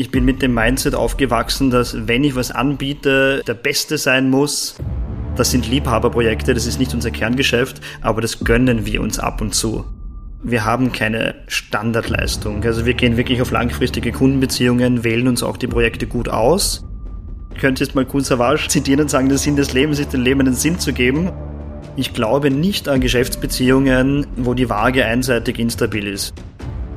Ich bin mit dem Mindset aufgewachsen, dass wenn ich was anbiete, der Beste sein muss. Das sind Liebhaberprojekte, das ist nicht unser Kerngeschäft, aber das gönnen wir uns ab und zu. Wir haben keine Standardleistung. Also wir gehen wirklich auf langfristige Kundenbeziehungen, wählen uns auch die Projekte gut aus. Ich könnte jetzt mal Kun Savage zitieren und sagen, der Sinn des Lebens ist, dem Leben einen Sinn zu geben. Ich glaube nicht an Geschäftsbeziehungen, wo die Waage einseitig instabil ist.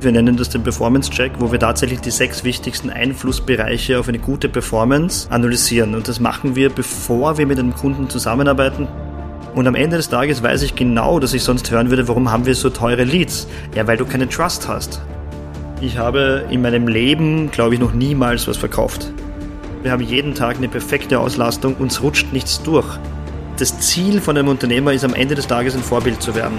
Wir nennen das den Performance Check, wo wir tatsächlich die sechs wichtigsten Einflussbereiche auf eine gute Performance analysieren. Und das machen wir, bevor wir mit einem Kunden zusammenarbeiten. Und am Ende des Tages weiß ich genau, dass ich sonst hören würde, warum haben wir so teure Leads? Ja, weil du keinen Trust hast. Ich habe in meinem Leben, glaube ich, noch niemals was verkauft. Wir haben jeden Tag eine perfekte Auslastung, uns rutscht nichts durch. Das Ziel von einem Unternehmer ist am Ende des Tages ein Vorbild zu werden.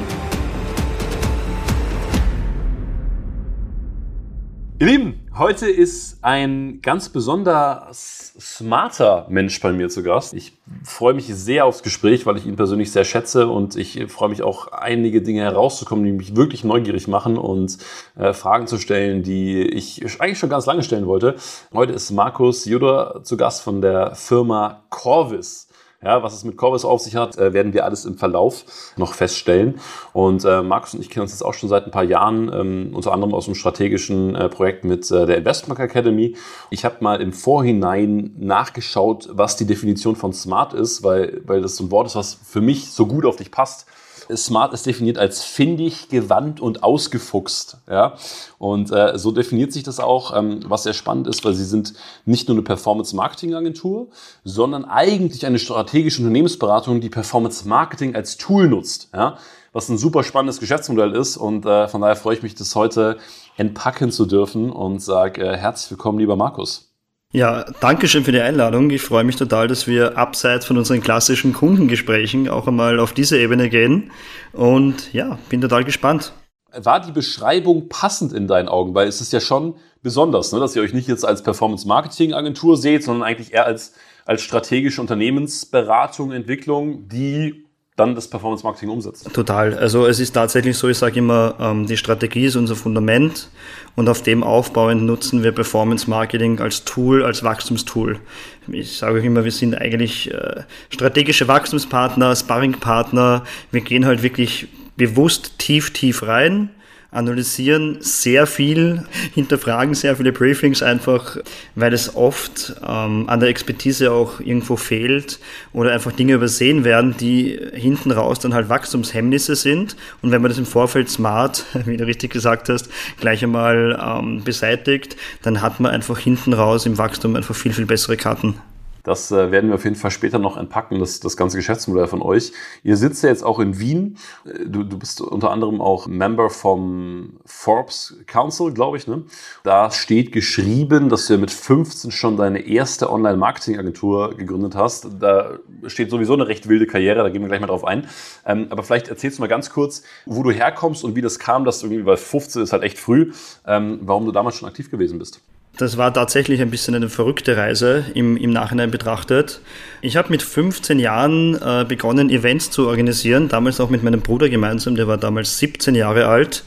Ihr Lieben, heute ist ein ganz besonders smarter Mensch bei mir zu Gast. Ich freue mich sehr aufs Gespräch, weil ich ihn persönlich sehr schätze und ich freue mich auch, einige Dinge herauszukommen, die mich wirklich neugierig machen und äh, Fragen zu stellen, die ich eigentlich schon ganz lange stellen wollte. Heute ist Markus Judor zu Gast von der Firma Corvis. Ja, was es mit Corvus auf sich hat, äh, werden wir alles im Verlauf noch feststellen. Und äh, Markus und ich kennen uns jetzt auch schon seit ein paar Jahren, ähm, unter anderem aus einem strategischen äh, Projekt mit äh, der Investment Academy. Ich habe mal im Vorhinein nachgeschaut, was die Definition von Smart ist, weil, weil das so ein Wort ist, was für mich so gut auf dich passt. Smart ist definiert als findig, gewandt und ausgefuchst. Ja? Und äh, so definiert sich das auch, ähm, was sehr spannend ist, weil sie sind nicht nur eine Performance-Marketing-Agentur, sondern eigentlich eine strategische Unternehmensberatung, die Performance-Marketing als Tool nutzt. Ja? Was ein super spannendes Geschäftsmodell ist. Und äh, von daher freue ich mich, das heute entpacken zu dürfen und sage äh, herzlich willkommen, lieber Markus. Ja, danke schön für die Einladung. Ich freue mich total, dass wir abseits von unseren klassischen Kundengesprächen auch einmal auf diese Ebene gehen. Und ja, bin total gespannt. War die Beschreibung passend in deinen Augen? Weil es ist ja schon besonders, ne, dass ihr euch nicht jetzt als Performance-Marketing-Agentur seht, sondern eigentlich eher als, als strategische Unternehmensberatung, Entwicklung, die dann das Performance Marketing umsetzt. Total. Also es ist tatsächlich so, ich sage immer, ähm, die Strategie ist unser Fundament und auf dem aufbauend nutzen wir Performance Marketing als Tool, als Wachstumstool. Ich sage auch immer, wir sind eigentlich äh, strategische Wachstumspartner, Sparringpartner. Wir gehen halt wirklich bewusst tief, tief rein analysieren sehr viel, hinterfragen sehr viele Briefings einfach, weil es oft ähm, an der Expertise auch irgendwo fehlt oder einfach Dinge übersehen werden, die hinten raus dann halt Wachstumshemmnisse sind. Und wenn man das im Vorfeld smart, wie du richtig gesagt hast, gleich einmal ähm, beseitigt, dann hat man einfach hinten raus im Wachstum einfach viel, viel bessere Karten. Das äh, werden wir auf jeden Fall später noch entpacken, das, das ganze Geschäftsmodell von euch. Ihr sitzt ja jetzt auch in Wien. Äh, du, du bist unter anderem auch Member vom Forbes Council, glaube ich. Ne? Da steht geschrieben, dass du ja mit 15 schon deine erste Online-Marketing-Agentur gegründet hast. Da steht sowieso eine recht wilde Karriere, da gehen wir gleich mal drauf ein. Ähm, aber vielleicht erzählst du mal ganz kurz, wo du herkommst und wie das kam, dass du irgendwie, weil 15 ist halt echt früh, ähm, warum du damals schon aktiv gewesen bist. Das war tatsächlich ein bisschen eine verrückte Reise im, im Nachhinein betrachtet. Ich habe mit 15 Jahren äh, begonnen, Events zu organisieren, damals auch mit meinem Bruder gemeinsam, der war damals 17 Jahre alt.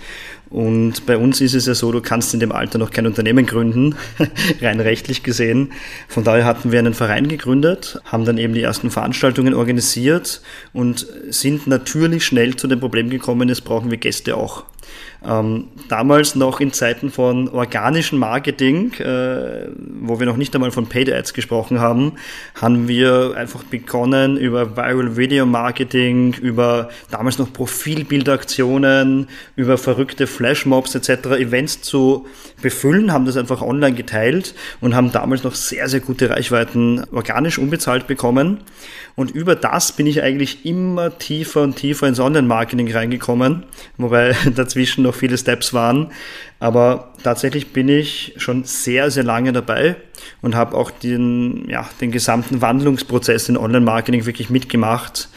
Und bei uns ist es ja so, du kannst in dem Alter noch kein Unternehmen gründen, rein rechtlich gesehen. Von daher hatten wir einen Verein gegründet, haben dann eben die ersten Veranstaltungen organisiert und sind natürlich schnell zu dem Problem gekommen, jetzt brauchen wir Gäste auch. Ähm, damals noch in Zeiten von organischem Marketing, äh, wo wir noch nicht einmal von Paid Ads gesprochen haben, haben wir einfach begonnen über Viral Video Marketing, über damals noch Profilbildaktionen, über verrückte Flashmobs etc. Events zu befüllen, haben das einfach online geteilt und haben damals noch sehr, sehr gute Reichweiten organisch unbezahlt bekommen. Und über das bin ich eigentlich immer tiefer und tiefer ins Online-Marketing reingekommen, wobei dazwischen noch viele Steps waren. Aber tatsächlich bin ich schon sehr, sehr lange dabei und habe auch den, ja, den gesamten Wandlungsprozess in Online-Marketing wirklich mitgemacht.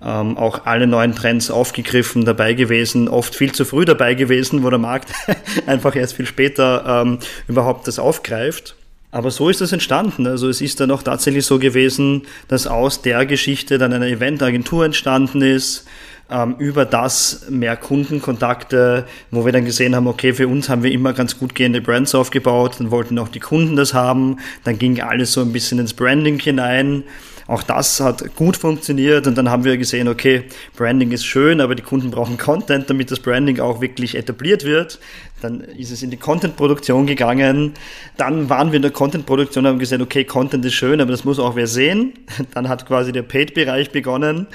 Ähm, auch alle neuen Trends aufgegriffen, dabei gewesen, oft viel zu früh dabei gewesen, wo der Markt einfach erst viel später ähm, überhaupt das aufgreift. Aber so ist das entstanden. Also es ist dann auch tatsächlich so gewesen, dass aus der Geschichte dann eine Eventagentur entstanden ist. ähm, über das mehr Kundenkontakte, wo wir dann gesehen haben, okay, für uns haben wir immer ganz gut gehende Brands aufgebaut, dann wollten auch die Kunden das haben, dann ging alles so ein bisschen ins Branding hinein. Auch das hat gut funktioniert und dann haben wir gesehen, okay, Branding ist schön, aber die Kunden brauchen Content, damit das Branding auch wirklich etabliert wird. Dann ist es in die Content-Produktion gegangen. Dann waren wir in der Content-Produktion und haben gesehen, okay, Content ist schön, aber das muss auch wer sehen. Dann hat quasi der Paid-Bereich begonnen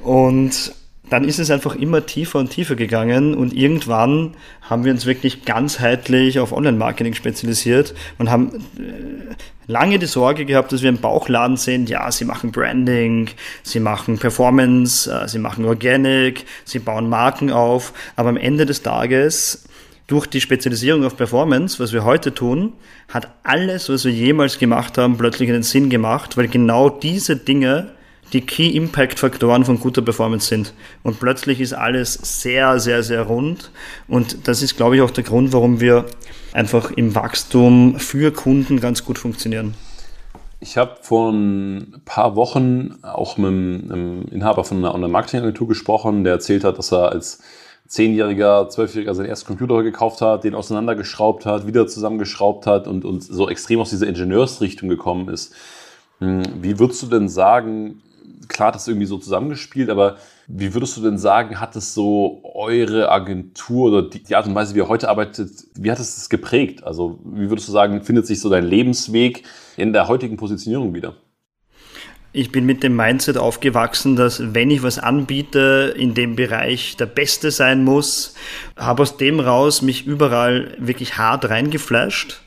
und dann ist es einfach immer tiefer und tiefer gegangen und irgendwann haben wir uns wirklich ganzheitlich auf Online-Marketing spezialisiert und haben äh, lange die Sorge gehabt, dass wir im Bauchladen sind, ja, sie machen Branding, sie machen Performance, äh, sie machen Organic, sie bauen Marken auf, aber am Ende des Tages durch die Spezialisierung auf Performance, was wir heute tun, hat alles, was wir jemals gemacht haben, plötzlich einen Sinn gemacht, weil genau diese Dinge die Key-Impact-Faktoren von guter Performance sind. Und plötzlich ist alles sehr, sehr, sehr rund. Und das ist, glaube ich, auch der Grund, warum wir einfach im Wachstum für Kunden ganz gut funktionieren. Ich habe vor ein paar Wochen auch mit einem Inhaber von einer Online-Marketing-Agentur gesprochen, der erzählt hat, dass er als Zehnjähriger, Zwölfjähriger seinen ersten Computer gekauft hat, den auseinandergeschraubt hat, wieder zusammengeschraubt hat und, und so extrem aus dieser Ingenieursrichtung gekommen ist. Hm, wie würdest du denn sagen, klar hat das irgendwie so zusammengespielt, aber wie würdest du denn sagen, hat es so eure Agentur oder die, die Art und Weise, wie ihr heute arbeitet, wie hat es das geprägt? Also wie würdest du sagen, findet sich so dein Lebensweg in der heutigen Positionierung wieder? Ich bin mit dem Mindset aufgewachsen, dass wenn ich was anbiete, in dem Bereich der Beste sein muss, habe aus dem raus mich überall wirklich hart reingeflasht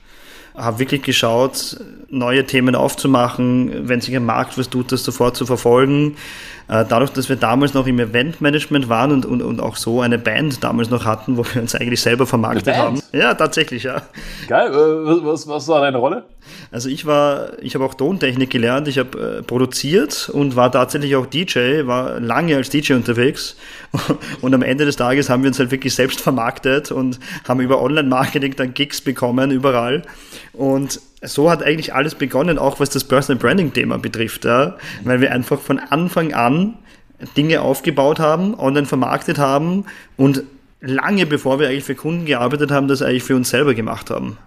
habe wirklich geschaut, neue Themen aufzumachen, wenn sich am Markt was tut, das sofort zu verfolgen. Äh, dadurch, dass wir damals noch im Eventmanagement waren und, und, und auch so eine Band damals noch hatten, wo wir uns eigentlich selber vermarktet haben. Ja, tatsächlich, ja. Geil, äh, was, was war deine Rolle? Also ich war, ich habe auch Tontechnik gelernt, ich habe äh, produziert und war tatsächlich auch DJ, war lange als DJ unterwegs und am Ende des Tages haben wir uns halt wirklich selbst vermarktet und haben über Online-Marketing dann Gigs bekommen, überall und so hat eigentlich alles begonnen, auch was das Personal Branding Thema betrifft, ja? weil wir einfach von Anfang an Dinge aufgebaut haben, online vermarktet haben und lange bevor wir eigentlich für Kunden gearbeitet haben, das eigentlich für uns selber gemacht haben.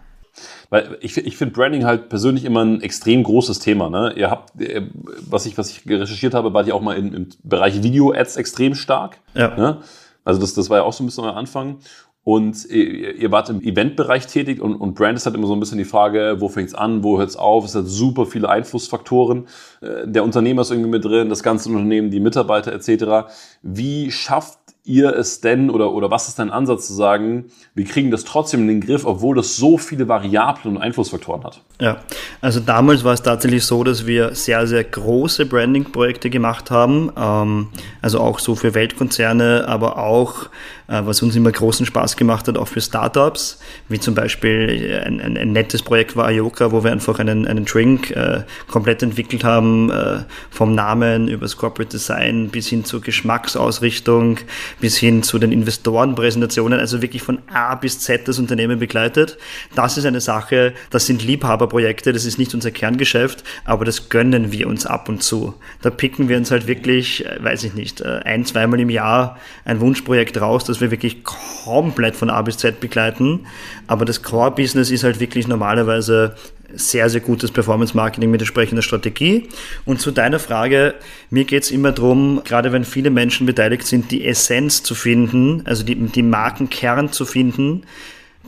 Weil ich, ich finde Branding halt persönlich immer ein extrem großes Thema. Ne? Ihr habt, äh, was ich, was ich recherchiert habe, war die auch mal in, im Bereich Video-Ads extrem stark. Ja. Ne? Also das, das war ja auch so ein bisschen euer Anfang. Und ihr wart im Eventbereich tätig und, und Brand ist halt immer so ein bisschen die Frage, wo fängt's an, wo hört's auf? Es hat super viele Einflussfaktoren. Äh, der Unternehmer ist irgendwie mit drin, das ganze Unternehmen, die Mitarbeiter etc. Wie schafft ihr es denn oder, oder was ist dein Ansatz zu sagen, wir kriegen das trotzdem in den Griff, obwohl das so viele Variablen und Einflussfaktoren hat? Ja, also damals war es tatsächlich so, dass wir sehr, sehr große Branding-Projekte gemacht haben, ähm, also auch so für Weltkonzerne, aber auch was uns immer großen Spaß gemacht hat, auch für Startups, wie zum Beispiel ein, ein, ein nettes Projekt war Ayoka, wo wir einfach einen, einen Drink äh, komplett entwickelt haben, äh, vom Namen über das Corporate Design bis hin zur Geschmacksausrichtung, bis hin zu den Investorenpräsentationen, also wirklich von A bis Z das Unternehmen begleitet. Das ist eine Sache, das sind Liebhaberprojekte, das ist nicht unser Kerngeschäft, aber das gönnen wir uns ab und zu. Da picken wir uns halt wirklich, äh, weiß ich nicht, äh, ein, zweimal im Jahr ein Wunschprojekt raus, das wir wirklich komplett von A bis Z begleiten. Aber das Core-Business ist halt wirklich normalerweise sehr, sehr gutes Performance-Marketing mit entsprechender Strategie. Und zu deiner Frage, mir geht es immer darum, gerade wenn viele Menschen beteiligt sind, die Essenz zu finden, also die, die Markenkern zu finden,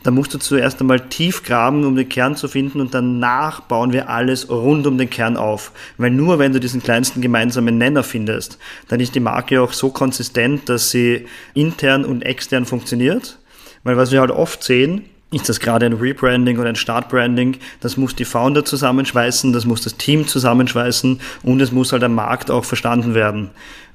da musst du zuerst einmal tief graben, um den Kern zu finden und danach bauen wir alles rund um den Kern auf. Weil nur wenn du diesen kleinsten gemeinsamen Nenner findest, dann ist die Marke auch so konsistent, dass sie intern und extern funktioniert. Weil was wir halt oft sehen, ist das gerade ein Rebranding oder ein Startbranding, das muss die Founder zusammenschweißen, das muss das Team zusammenschweißen und es muss halt am Markt auch verstanden werden.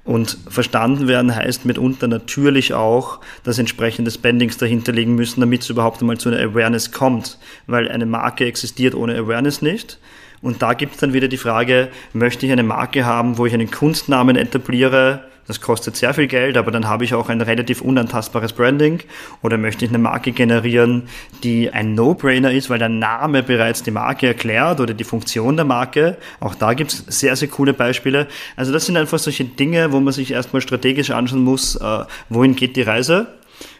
Und verstanden werden heißt mitunter natürlich auch, dass entsprechende Spendings dahinter liegen müssen, damit es überhaupt einmal zu einer Awareness kommt. Weil eine Marke existiert ohne Awareness nicht. Und da gibt es dann wieder die Frage, möchte ich eine Marke haben, wo ich einen Kunstnamen etabliere, Das kostet sehr viel Geld, aber dann habe ich auch ein relativ unantastbares Branding. Oder möchte ich eine Marke generieren, die ein No-Brainer ist, weil der Name bereits die Marke erklärt oder die Funktion der Marke. Auch da gibt es sehr, sehr coole Beispiele. Also das sind einfach solche Dinge, wo man sich erstmal strategisch anschauen muss, äh, wohin geht die Reise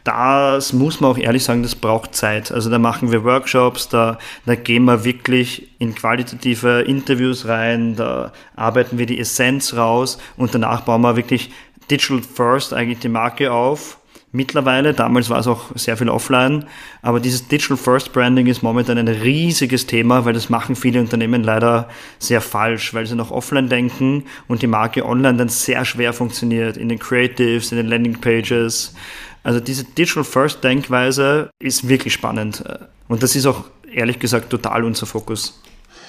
das muss man auch ehrlich sagen, das braucht Zeit. Also da machen wir Workshops, da, da gehen wir wirklich in qualitative Interviews rein, da arbeiten wir die Essenz raus und danach bauen wir wirklich Digital First eigentlich die Marke auf. Mittlerweile, damals war es auch sehr viel offline, aber dieses Digital First Branding ist momentan ein riesiges Thema, weil das machen viele Unternehmen leider sehr falsch, weil sie noch offline denken und die Marke online dann sehr schwer funktioniert in den Creatives, in den Landing Pages. Also diese Digital First Denkweise ist wirklich spannend. Und das ist auch ehrlich gesagt total unser Fokus.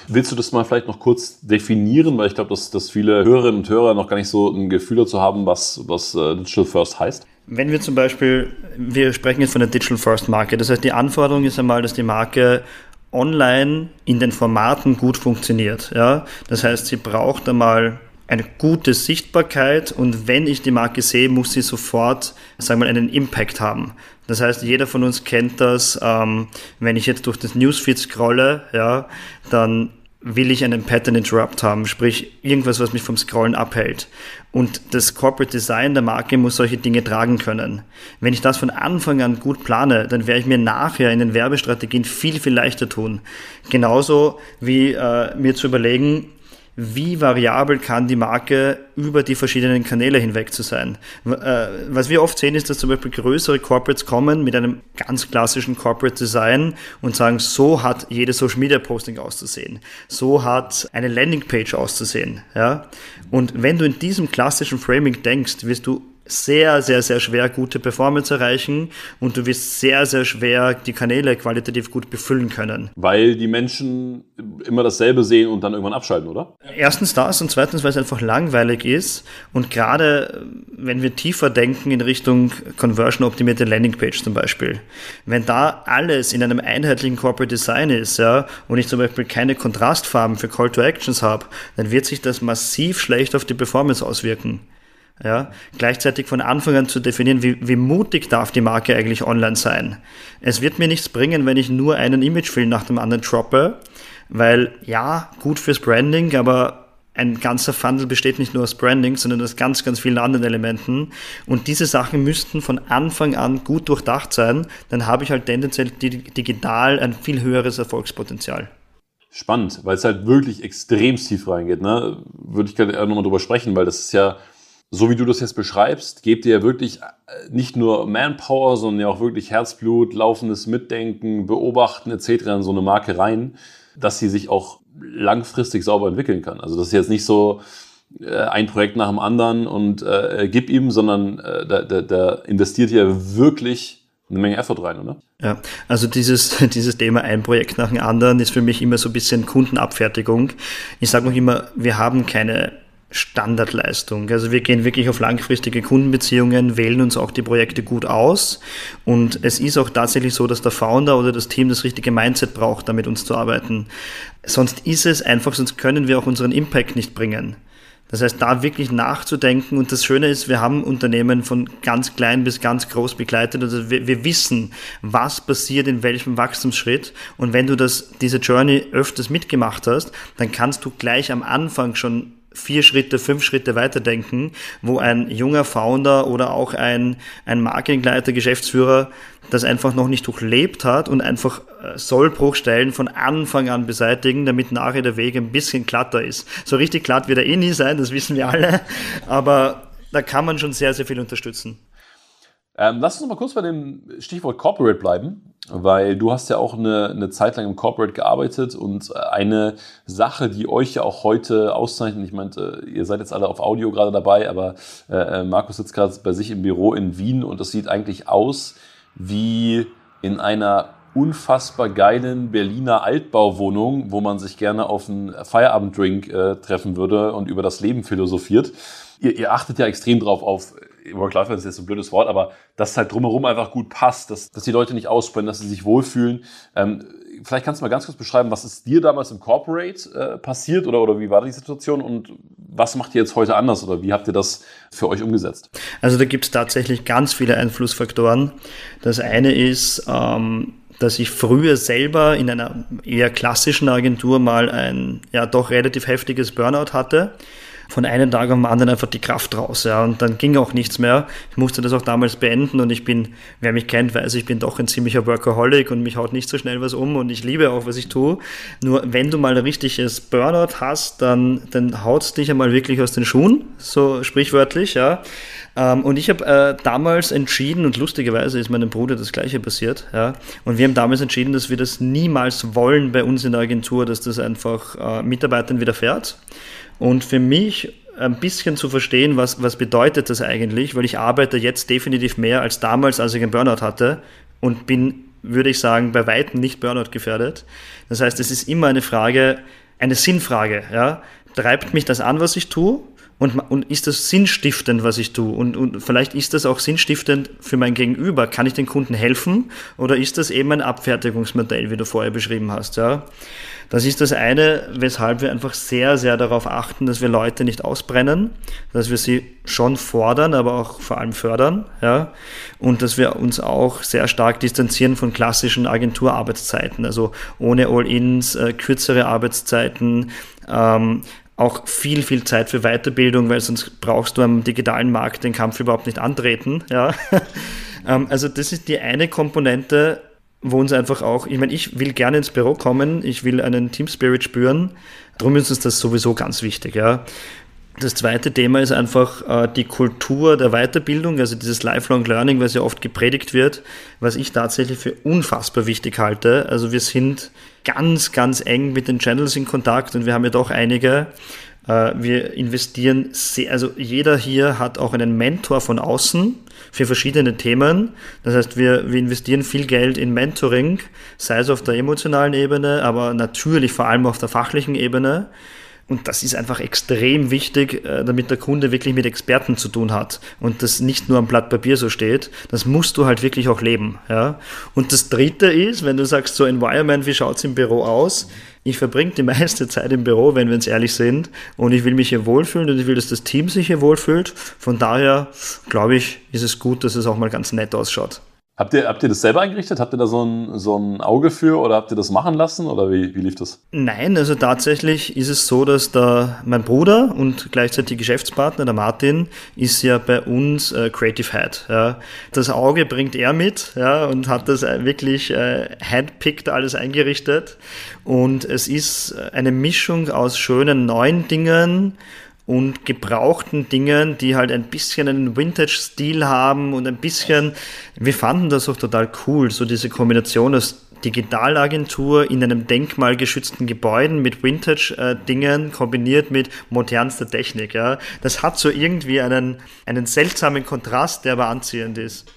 Willst du das mal vielleicht noch kurz definieren? Weil ich glaube, dass, dass viele Hörerinnen und Hörer noch gar nicht so ein Gefühl dazu haben, was, was äh, Digital First heißt. Wenn wir zum Beispiel, wir sprechen jetzt von der Digital First Marke. Das heißt, die Anforderung ist einmal, dass die Marke online in den Formaten gut funktioniert. Ja? Das heißt, sie braucht einmal eine gute Sichtbarkeit und wenn ich die Marke sehe, muss sie sofort, sagen wir mal, einen Impact haben. Das heißt, jeder von uns kennt das, ähm, wenn ich jetzt durch das Newsfeed scrolle, ja, dann will ich einen Pattern Interrupt haben, sprich irgendwas, was mich vom Scrollen abhält. Und das Corporate Design der Marke muss solche Dinge tragen können. Wenn ich das von Anfang an gut plane, dann werde ich mir nachher in den Werbestrategien viel, viel leichter tun. Genauso wie äh, mir zu überlegen, wie variabel kann die Marke über die verschiedenen Kanäle hinweg zu sein. Äh, was wir oft sehen, ist, dass zum Beispiel größere Corporates kommen mit einem ganz klassischen Corporate Design und sagen, so hat jede Social Media Posting auszusehen. So hat eine Landingpage auszusehen. Ja? Und wenn du in diesem klassischen Framing denkst, wirst du sehr, sehr, sehr schwer gute Performance erreichen und du wirst sehr, sehr schwer die Kanäle qualitativ gut befüllen können. Weil die Menschen immer dasselbe sehen und dann irgendwann abschalten, oder? Erstens das und zweitens, weil es einfach langweilig ist und gerade wenn wir tiefer denken in Richtung Conversion-optimierte Landingpage zum Beispiel, wenn da alles in einem einheitlichen Corporate Design ist, ja, und ich zum Beispiel keine Kontrastfarben für Call to Actions habe, dann wird sich das massiv schlecht auf die Performance auswirken. Ja, gleichzeitig von Anfang an zu definieren, wie, wie mutig darf die Marke eigentlich online sein. Es wird mir nichts bringen, wenn ich nur einen Imagefilm nach dem anderen droppe, weil ja, gut fürs Branding, aber ein ganzer Funnel besteht nicht nur aus Branding, sondern aus ganz, ganz vielen anderen Elementen. Und diese Sachen müssten von Anfang an gut durchdacht sein. Dann habe ich halt tendenziell digital ein viel höheres Erfolgspotenzial. Spannend, weil es halt wirklich extrem tief reingeht. Ne? Würde ich gerne nochmal drüber sprechen, weil das ist ja so wie du das jetzt beschreibst, gebt ihr ja wirklich äh, nicht nur Manpower, sondern ja auch wirklich Herzblut, laufendes Mitdenken, Beobachten etc. in so eine Marke rein, dass sie sich auch langfristig sauber entwickeln kann. Also das ist jetzt nicht so äh, ein Projekt nach dem anderen und äh, gib ihm, sondern äh, da, da, da investiert ja wirklich eine Menge Effort rein, oder? Ja, also dieses, dieses Thema ein Projekt nach dem anderen ist für mich immer so ein bisschen Kundenabfertigung. Ich sage noch immer, wir haben keine Standardleistung. Also wir gehen wirklich auf langfristige Kundenbeziehungen, wählen uns auch die Projekte gut aus und es ist auch tatsächlich so, dass der Founder oder das Team das richtige Mindset braucht, damit uns zu arbeiten. Sonst ist es einfach, sonst können wir auch unseren Impact nicht bringen. Das heißt, da wirklich nachzudenken. Und das Schöne ist, wir haben Unternehmen von ganz klein bis ganz groß begleitet. Also wir, wir, wissen, was passiert in welchem Wachstumsschritt. Und wenn du das, diese Journey öfters mitgemacht hast, dann kannst du gleich am Anfang schon vier Schritte, fünf Schritte weiterdenken, wo ein junger Founder oder auch ein, ein Marketingleiter, Geschäftsführer das einfach noch nicht durchlebt hat und einfach äh, Sollbruchstellen von Anfang an beseitigen, damit nachher der Weg ein bisschen glatter ist. So richtig glatt wird er eh nie sein, das wissen wir alle, aber da kann man schon sehr, sehr viel unterstützen. Ähm, lass uns noch mal kurz bei dem Stichwort Corporate bleiben, weil du hast ja auch eine, eine Zeit lang im Corporate gearbeitet und eine Sache, die euch ja auch heute auszeichnet, ich meinte, ihr seid jetzt alle auf Audio gerade dabei, aber äh, äh Markus sitzt gerade bei sich im Büro in Wien und das sieht eigentlich aus wie in einer unfassbar geilen Berliner Altbauwohnung, wo man sich gerne auf einen Feierabenddrink äh, treffen würde und über das Leben philosophiert. Ihr, ihr achtet ja extrem drauf auf Work-Life-Balance ist jetzt ein blödes Wort, aber dass es halt drumherum einfach gut passt, dass, dass die Leute nicht ausbrennen, dass sie sich wohlfühlen. Ähm, vielleicht kannst du mal ganz kurz beschreiben, was ist dir damals im Corporate äh, passiert oder, oder wie war die Situation und was macht ihr jetzt heute anders oder wie habt ihr das für euch umgesetzt? Also da gibt es tatsächlich ganz viele Einflussfaktoren. Das eine ist, ähm, dass ich früher selber in einer eher klassischen Agentur mal ein ja doch relativ heftiges Burnout hatte von einem Tag auf den anderen einfach die Kraft raus. Ja, und dann ging auch nichts mehr. Ich musste das auch damals beenden und ich bin, wer mich kennt, weiß, ich bin doch ein ziemlicher Workaholic und mich haut nicht so schnell was um und ich liebe auch, was ich tue. Nur wenn du mal ein richtiges Burnout hast, dann, dann haut es dich einmal wirklich aus den Schuhen, so sprichwörtlich, ja. Ähm, und ich habe äh, damals entschieden, und lustigerweise ist meinem Bruder das gleiche passiert, ja. Und wir haben damals entschieden, dass wir das niemals wollen bei uns in der Agentur, dass das einfach äh, Mitarbeitern widerfährt. Und für mich ein bisschen zu verstehen, was, was bedeutet das eigentlich, weil ich arbeite jetzt definitiv mehr als damals, als ich einen Burnout hatte und bin, würde ich sagen, bei weitem nicht Burnout gefährdet. Das heißt, es ist immer eine Frage, eine Sinnfrage. Ja? Treibt mich das an, was ich tue? Und, und ist das sinnstiftend, was ich tue? Und, und vielleicht ist das auch sinnstiftend für mein Gegenüber. Kann ich den Kunden helfen? Oder ist das eben ein Abfertigungsmodell, wie du vorher beschrieben hast? Ja? Das ist das eine, weshalb wir einfach sehr, sehr darauf achten, dass wir Leute nicht ausbrennen, dass wir sie schon fordern, aber auch vor allem fördern, ja, und dass wir uns auch sehr stark distanzieren von klassischen Agenturarbeitszeiten, also ohne All-ins, äh, kürzere Arbeitszeiten, ähm, auch viel, viel Zeit für Weiterbildung, weil sonst brauchst du am digitalen Markt den Kampf überhaupt nicht antreten. Ja. ähm, also das ist die eine Komponente, wo uns einfach auch, ich meine, ich will gerne ins Büro kommen, ich will einen Team Spirit spüren, darum ist uns das sowieso ganz wichtig. Ja. Das zweite Thema ist einfach äh, die Kultur der Weiterbildung, also dieses Lifelong Learning, was ja oft gepredigt wird, was ich tatsächlich für unfassbar wichtig halte. Also wir sind ganz, ganz eng mit den Channels in Kontakt und wir haben ja doch einige. Äh, wir investieren sehr, also jeder hier hat auch einen Mentor von außen für verschiedene Themen. Das heißt, wir, wir investieren viel Geld in Mentoring, sei es auf der emotionalen Ebene, aber natürlich vor allem auf der fachlichen Ebene. Und das ist einfach extrem wichtig, äh, damit der Kunde wirklich mit Experten zu tun hat und das nicht nur am Blatt Papier so steht. Das musst du halt wirklich auch leben. Ja? Und das Dritte ist, wenn du sagst, so Environment, wie schaut es im Büro aus? Ich verbringe die meiste Zeit im Büro, wenn wir uns ehrlich sind, und ich will mich hier wohlfühlen und ich will, dass das Team sich hier wohlfühlt. Von daher, glaube ich, ist es gut, dass es auch mal ganz nett ausschaut. Habt ihr, habt ihr das selber eingerichtet? Habt ihr da so ein, so ein Auge für oder habt ihr das machen lassen oder wie, wie lief das? Nein, also tatsächlich ist es so, dass da mein Bruder und gleichzeitig Geschäftspartner, der Martin, ist ja bei uns äh, Creative Head. Ja. Das Auge bringt er mit ja, und hat das äh, wirklich äh, handpicked alles eingerichtet. Und es ist eine Mischung aus schönen neuen Dingen und gebrauchten Dingen, die halt ein bisschen einen Vintage-Stil haben und ein bisschen, wir fanden das auch total cool, so diese Kombination aus Digitalagentur in einem denkmalgeschützten Gebäuden mit Vintage-Dingen kombiniert mit modernster Technik. Ja. Das hat so irgendwie einen, einen seltsamen Kontrast, der aber anziehend ist.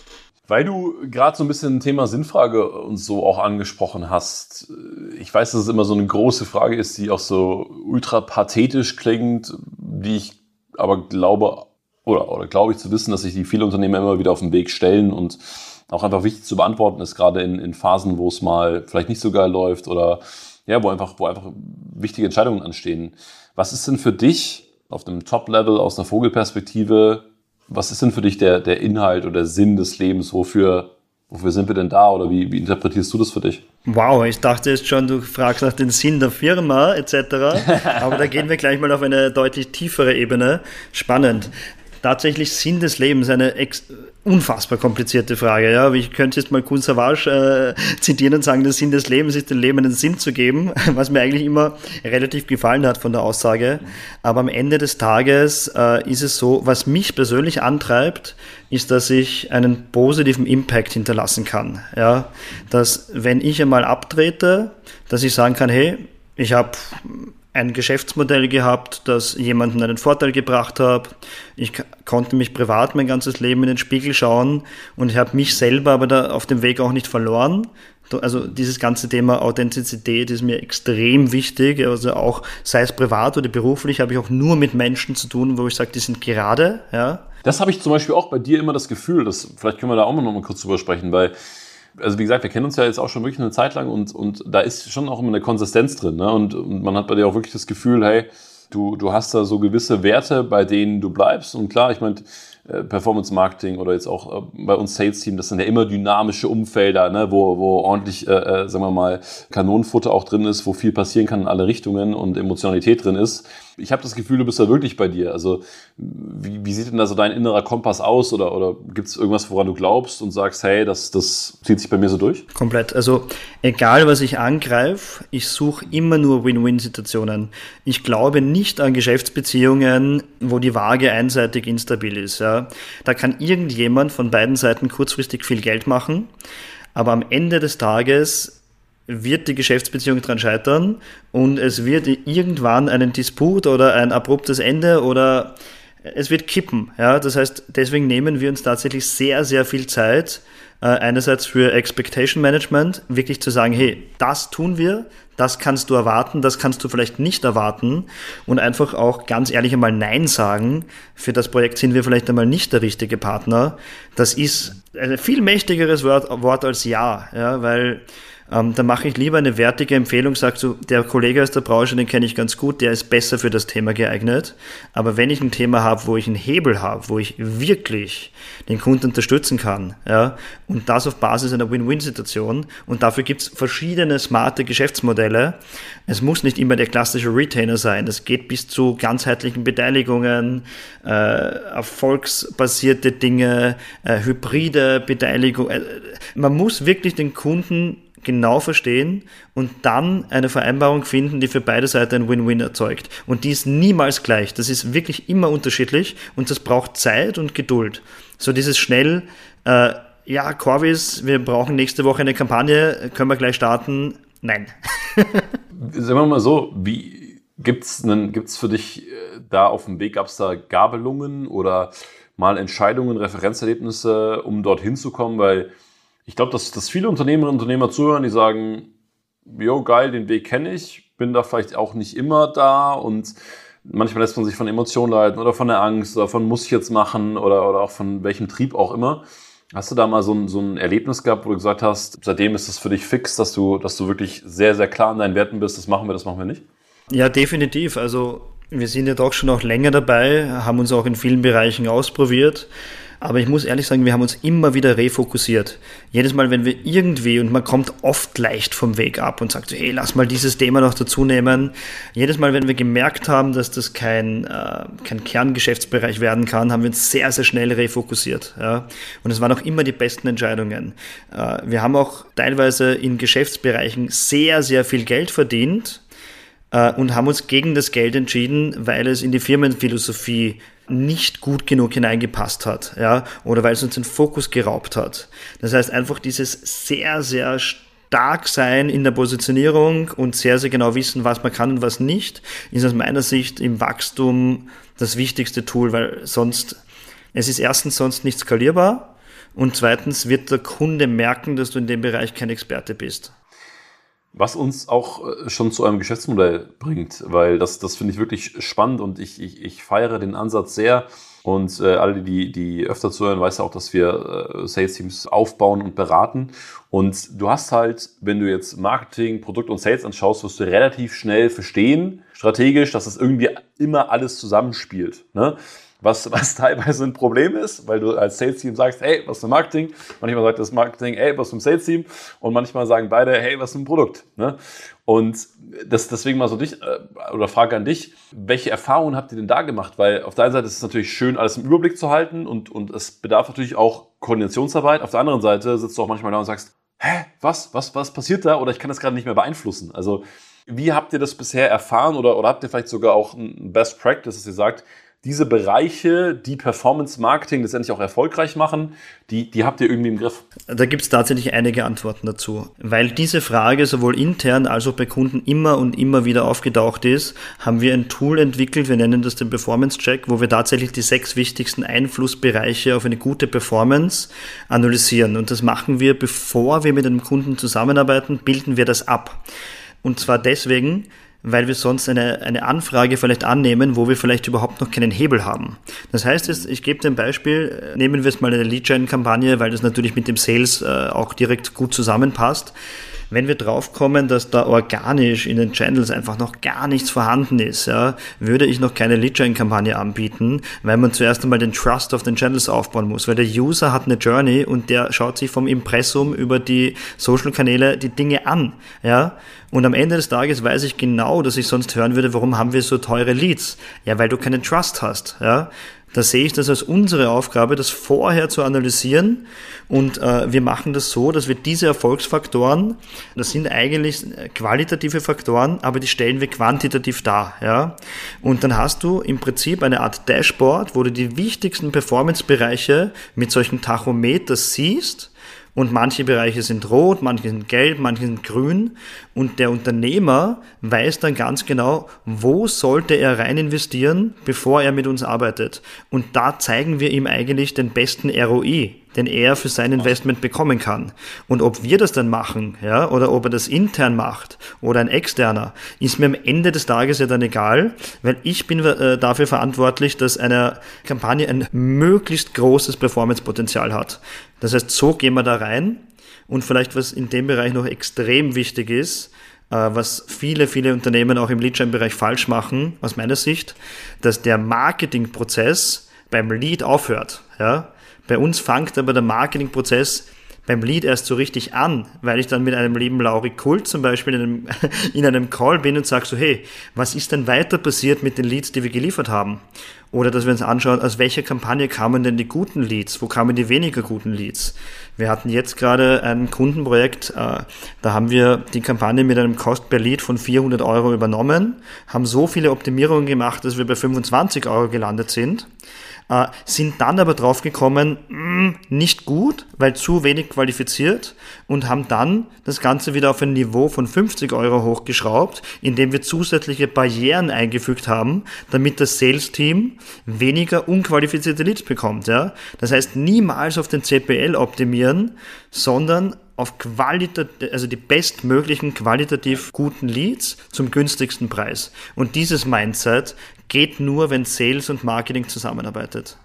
Weil du gerade so ein bisschen Thema Sinnfrage und so auch angesprochen hast. Ich weiß, dass es immer so eine große Frage ist, die auch so ultra pathetisch klingt, die ich aber glaube, oder, oder glaube ich zu wissen, dass sich die viele Unternehmen immer wieder auf den Weg stellen und auch einfach wichtig zu beantworten ist, gerade in, in Phasen, wo es mal vielleicht nicht so geil läuft oder ja, wo einfach, wo einfach wichtige Entscheidungen anstehen. Was ist denn für dich auf dem Top-Level aus einer Vogelperspektive was ist denn für dich der, der Inhalt oder Sinn des Lebens? Wofür, wofür sind wir denn da oder wie, wie interpretierst du das für dich? Wow, ich dachte jetzt schon, du fragst nach dem Sinn der Firma etc. Aber da gehen wir gleich mal auf eine deutlich tiefere Ebene. Spannend tatsächlich Sinn des Lebens eine unfassbar komplizierte Frage. Ja, ich könnte jetzt mal Kun Savage äh, zitieren und sagen, der Sinn des Lebens ist, dem Leben einen Sinn zu geben, was mir eigentlich immer relativ gefallen hat von der Aussage. Aber am Ende des Tages äh, ist es so, was mich persönlich antreibt, ist, dass ich einen positiven Impact hinterlassen kann. Ja, dass wenn ich einmal abtrete, dass ich sagen kann, hey, ich habe ein Geschäftsmodell gehabt, das jemanden einen Vorteil gebracht hat. Ich konnte mich privat mein ganzes Leben in den Spiegel schauen und ich habe mich selber aber da auf dem Weg auch nicht verloren. Also dieses ganze Thema Authentizität ist mir extrem wichtig. Also auch sei es privat oder beruflich, habe ich auch nur mit Menschen zu tun, wo ich sage, die sind gerade. Ja. Das habe ich zum Beispiel auch bei dir immer das Gefühl, dass vielleicht können wir da auch noch mal kurz drüber sprechen, weil also wie gesagt, wir kennen uns ja jetzt auch schon wirklich eine Zeit lang und, und da ist schon auch immer eine Konsistenz drin. Ne? Und, und man hat bei dir auch wirklich das Gefühl, hey, du, du hast da so gewisse Werte, bei denen du bleibst. Und klar, ich meine, äh, Performance Marketing oder jetzt auch äh, bei uns Sales Team, das sind ja immer dynamische Umfelder, ne, wo, wo ordentlich, äh, äh, sagen wir mal, Kanonenfutter auch drin ist, wo viel passieren kann in alle Richtungen und Emotionalität drin ist. Ich habe das Gefühl, du bist da wirklich bei dir. Also wie, wie sieht denn da so dein innerer Kompass aus oder, oder gibt es irgendwas, woran du glaubst und sagst, hey, das, das zieht sich bei mir so durch? Komplett. Also egal, was ich angreife, ich suche immer nur Win-Win-Situationen. Ich glaube nicht an Geschäftsbeziehungen, wo die Waage einseitig instabil ist. Ja. Da kann irgendjemand von beiden Seiten kurzfristig viel Geld machen, aber am Ende des Tages wird die Geschäftsbeziehung daran scheitern und es wird irgendwann einen Disput oder ein abruptes Ende oder es wird kippen. Ja? Das heißt, deswegen nehmen wir uns tatsächlich sehr, sehr viel Zeit, äh, einerseits für Expectation Management, wirklich zu sagen, hey, das tun wir, das kannst du erwarten, das kannst du vielleicht nicht erwarten und einfach auch ganz ehrlich einmal Nein sagen. Für das Projekt sind wir vielleicht einmal nicht der richtige Partner. Das ist ein viel mächtigeres Wort, Wort als Ja, ja, weil ähm, da mache ich lieber eine wertige Empfehlung, sag so, der Kollege aus der Branche, den kenne ich ganz gut, der ist besser für das Thema geeignet. Aber wenn ich ein Thema habe, wo ich einen Hebel habe, wo ich wirklich den Kunden unterstützen kann, ja, und das auf Basis einer Win-Win-Situation, und dafür gibt es verschiedene smarte Geschäftsmodelle. Es muss nicht immer der klassische Retainer sein. Es geht bis zu ganzheitlichen Beteiligungen, äh, erfolgsbasierte Dinge, äh, hybride Beteiligung. Äh, man muss wirklich den Kunden genau verstehen und dann eine Vereinbarung finden, die für beide Seiten ein Win-Win erzeugt. Und die ist niemals gleich. Das ist wirklich immer unterschiedlich und das braucht Zeit und Geduld. So dieses schnell, äh, ja, Corvis, wir brauchen nächste Woche eine Kampagne, können wir gleich starten? Nein. Sagen wir mal so, wie gibt's einen, gibt's für dich äh, da auf dem Weg, gab's da Gabelungen oder mal Entscheidungen, Referenzerlebnisse, um dorthin zu kommen, weil ich glaube, dass, dass viele Unternehmerinnen und Unternehmer zuhören, die sagen, jo, geil, den Weg kenne ich, bin da vielleicht auch nicht immer da und manchmal lässt man sich von Emotionen leiten oder von der Angst oder von muss ich jetzt machen oder, oder auch von welchem Trieb auch immer. Hast du da mal so ein, so ein Erlebnis gehabt, wo du gesagt hast, seitdem ist es für dich fix, dass du, dass du wirklich sehr, sehr klar in deinen Werten bist, das machen wir, das machen wir nicht? Ja, definitiv. Also wir sind ja doch schon auch länger dabei, haben uns auch in vielen Bereichen ausprobiert. Aber ich muss ehrlich sagen, wir haben uns immer wieder refokussiert. Jedes Mal, wenn wir irgendwie, und man kommt oft leicht vom Weg ab und sagt, hey, lass mal dieses Thema noch dazu nehmen. Jedes Mal, wenn wir gemerkt haben, dass das kein, äh, kein Kerngeschäftsbereich werden kann, haben wir uns sehr, sehr schnell refokussiert. Ja? Und es waren auch immer die besten Entscheidungen. Äh, wir haben auch teilweise in Geschäftsbereichen sehr, sehr viel Geld verdient äh, und haben uns gegen das Geld entschieden, weil es in die Firmenphilosophie nicht gut genug hineingepasst hat, ja, oder weil es uns den Fokus geraubt hat. Das heißt einfach dieses sehr, sehr stark sein in der Positionierung und sehr, sehr genau wissen, was man kann und was nicht, ist aus meiner Sicht im Wachstum das wichtigste Tool, weil sonst, es ist erstens sonst nicht skalierbar und zweitens wird der Kunde merken, dass du in dem Bereich kein Experte bist. Was uns auch äh, schon zu einem Geschäftsmodell bringt, weil das, das finde ich wirklich spannend und ich, ich, ich feiere den Ansatz sehr. Und äh, alle, die, die öfter zuhören, weiß auch, dass wir äh, Sales-Teams aufbauen und beraten. Und du hast halt, wenn du jetzt Marketing, Produkt und Sales anschaust, wirst du relativ schnell verstehen, strategisch, dass das irgendwie immer alles zusammenspielt. Ne? Was, was teilweise ein Problem ist, weil du als Sales-Team sagst, hey, was ein Marketing? Manchmal sagt das Marketing, hey, was ein Sales-Team? Und manchmal sagen beide, hey, was ein Produkt? Ne? Und das, deswegen mal so dich, äh, oder Frage an dich, welche Erfahrungen habt ihr denn da gemacht? Weil auf der einen Seite ist es natürlich schön, alles im Überblick zu halten und, und es bedarf natürlich auch Koordinationsarbeit. Auf der anderen Seite sitzt du auch manchmal da und sagst, hä, was, was, was passiert da? Oder ich kann das gerade nicht mehr beeinflussen. Also, wie habt ihr das bisher erfahren oder, oder habt ihr vielleicht sogar auch ein Best Practice, dass ihr sagt, diese Bereiche, die Performance Marketing letztendlich auch erfolgreich machen, die, die habt ihr irgendwie im Griff? Da gibt es tatsächlich einige Antworten dazu. Weil diese Frage sowohl intern als auch bei Kunden immer und immer wieder aufgetaucht ist, haben wir ein Tool entwickelt, wir nennen das den Performance Check, wo wir tatsächlich die sechs wichtigsten Einflussbereiche auf eine gute Performance analysieren. Und das machen wir, bevor wir mit einem Kunden zusammenarbeiten, bilden wir das ab. Und zwar deswegen, weil wir sonst eine, eine Anfrage vielleicht annehmen, wo wir vielleicht überhaupt noch keinen Hebel haben. Das heißt, ich gebe ein Beispiel, nehmen wir es mal eine Lead-Gen-Kampagne, weil das natürlich mit dem Sales äh, auch direkt gut zusammenpasst. Wenn wir draufkommen, dass da organisch in den Channels einfach noch gar nichts vorhanden ist, ja, würde ich noch keine Lead-Gen-Kampagne anbieten, weil man zuerst einmal den Trust auf den Channels aufbauen muss, weil der User hat eine Journey und der schaut sich vom Impressum über die Social-Kanäle die Dinge an, ja, und am Ende des Tages weiß ich genau, dass ich sonst hören würde, warum haben wir so teure Leads? Ja, weil du keinen Trust hast, ja. Da sehe ich das als unsere Aufgabe, das vorher zu analysieren. Und äh, wir machen das so, dass wir diese Erfolgsfaktoren, das sind eigentlich qualitative Faktoren, aber die stellen wir quantitativ dar. Ja? Und dann hast du im Prinzip eine Art Dashboard, wo du die wichtigsten Performance-Bereiche mit solchen Tachometers siehst und manche Bereiche sind rot, manche sind gelb, manche sind grün. Und der Unternehmer weiß dann ganz genau, wo sollte er rein investieren, bevor er mit uns arbeitet. Und da zeigen wir ihm eigentlich den besten ROI den er für sein Investment bekommen kann. Und ob wir das dann machen, ja, oder ob er das intern macht oder ein externer, ist mir am Ende des Tages ja dann egal, weil ich bin äh, dafür verantwortlich, dass eine Kampagne ein möglichst großes Performance-Potenzial hat. Das heißt, so gehen wir da rein. Und vielleicht, was in dem Bereich noch extrem wichtig ist, äh, was viele, viele Unternehmen auch im Leadshine-Bereich falsch machen, aus meiner Sicht, dass der Marketingprozess beim Lead aufhört. Ja? Bei uns fängt aber der Marketingprozess beim Lead erst so richtig an, weil ich dann mit einem lieben Lauri Kult zum Beispiel in einem, in einem Call bin und sage so, hey, was ist denn weiter passiert mit den Leads, die wir geliefert haben? Oder dass wir uns anschauen, aus welcher Kampagne kamen denn die guten Leads, wo kamen die weniger guten Leads? Wir hatten jetzt gerade ein Kundenprojekt, äh, da haben wir die Kampagne mit einem Cost per Lead von 400 Euro übernommen, haben so viele Optimierungen gemacht, dass wir bei 25 Euro gelandet sind äh, sind dann aber drauf gekommen, mh, mm, nicht gut, weil zu wenig qualifiziert und haben dann das Ganze wieder auf ein Niveau von 50 Euro hochgeschraubt, indem wir zusätzliche Barrieren eingefügt haben, damit das Sales-Team weniger unqualifizierte Leads bekommt. Ja? Das heißt, niemals auf den CPL optimieren, sondern auf qualitativ, also die bestmöglichen qualitativ guten Leads zum günstigsten Preis. Und dieses Mindset geht nur, wenn Sales und Marketing zusammenarbeitet.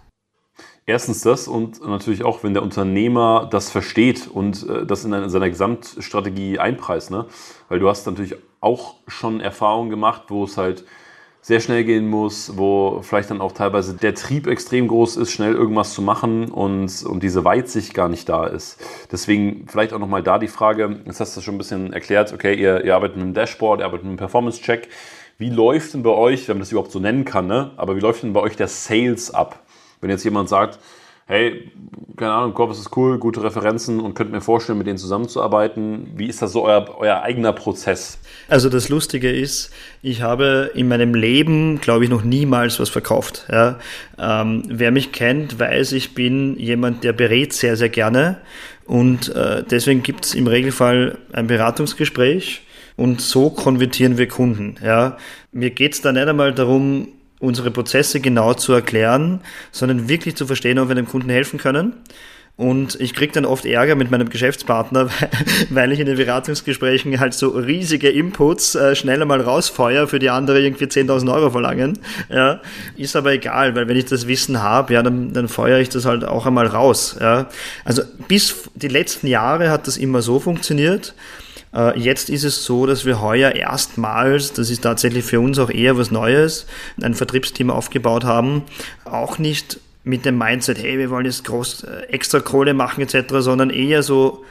Erstens das und natürlich auch, wenn der Unternehmer das versteht und äh, das in seiner Gesamtstrategie einpreist. Ne? Weil du hast natürlich auch schon Erfahrungen gemacht, wo es halt sehr schnell gehen muss, wo vielleicht dann auch teilweise der Trieb extrem groß ist, schnell irgendwas zu machen und, und diese Weitsicht gar nicht da ist. Deswegen vielleicht auch nochmal da die Frage, jetzt hast du schon ein bisschen erklärt, okay, ihr, ihr arbeitet mit einem Dashboard, ihr arbeitet mit einem Performance-Check. Wie läuft denn bei euch, wenn man das überhaupt so nennen kann, ne? aber wie läuft denn bei euch der Sales ab? Wenn jetzt jemand sagt, hey, keine Ahnung, Corpus ist cool, gute Referenzen und könnt mir vorstellen, mit denen zusammenzuarbeiten. Wie ist das so euer, euer eigener Prozess? Also das Lustige ist, ich habe in meinem Leben, glaube ich, noch niemals was verkauft. Ja. Ähm, wer mich kennt, weiß, ich bin jemand, der berät sehr, sehr gerne. Und äh, deswegen gibt es im Regelfall ein Beratungsgespräch und so konvertieren wir Kunden. Ja. Mir geht es da nicht einmal darum, unsere Prozesse genau zu erklären, sondern wirklich zu verstehen, ob wir dem Kunden helfen können. Und ich kriege dann oft Ärger mit meinem Geschäftspartner, weil ich in den Beratungsgesprächen halt so riesige Inputs äh, schneller mal rausfeuer, für die andere irgendwie 10.000 Euro verlangen. Ja, ist aber egal, weil wenn ich das Wissen habe, ja, dann, dann feuere ich das halt auch einmal raus. Ja. Also bis die letzten Jahre hat das immer so funktioniert. Äh, jetzt ist es so, dass wir heuer erstmals, das ist tatsächlich für uns auch eher was Neues, ein Vertriebsteam aufgebaut haben, auch nicht mit dem Mindset, hey, wir wollen jetzt groß äh, extra Kohle machen etc., sondern eher so,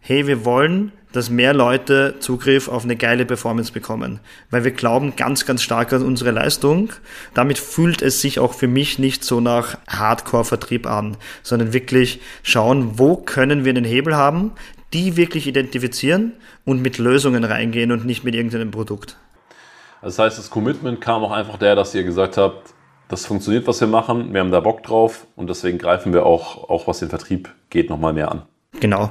hey, wir wollen, dass mehr Leute Zugriff auf eine geile Performance bekommen, weil wir glauben ganz, ganz stark an unsere Leistung. Damit fühlt es sich auch für mich nicht so nach Hardcore-Vertrieb an, sondern wirklich schauen, wo können wir den Hebel haben, die wirklich identifizieren und mit Lösungen reingehen und nicht mit irgendeinem Produkt. Das heißt, das Commitment kam auch einfach der, dass ihr gesagt habt, das funktioniert, was wir machen, wir haben da Bock drauf und deswegen greifen wir auch, auch was den Vertrieb geht, nochmal mehr an. Genau.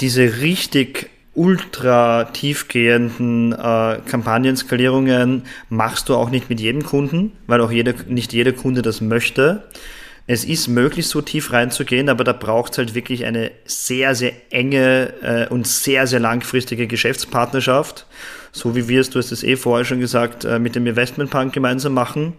Diese richtig ultra tiefgehenden äh, Kampagnenskalierungen machst du auch nicht mit jedem Kunden, weil auch jeder, nicht jeder Kunde das möchte. Es ist möglich, so tief reinzugehen, aber da braucht es halt wirklich eine sehr, sehr enge äh, und sehr, sehr langfristige Geschäftspartnerschaft. so wie wir es, du hast es eh vorher schon gesagt, äh, mit dem Investmentpunk gemeinsam machen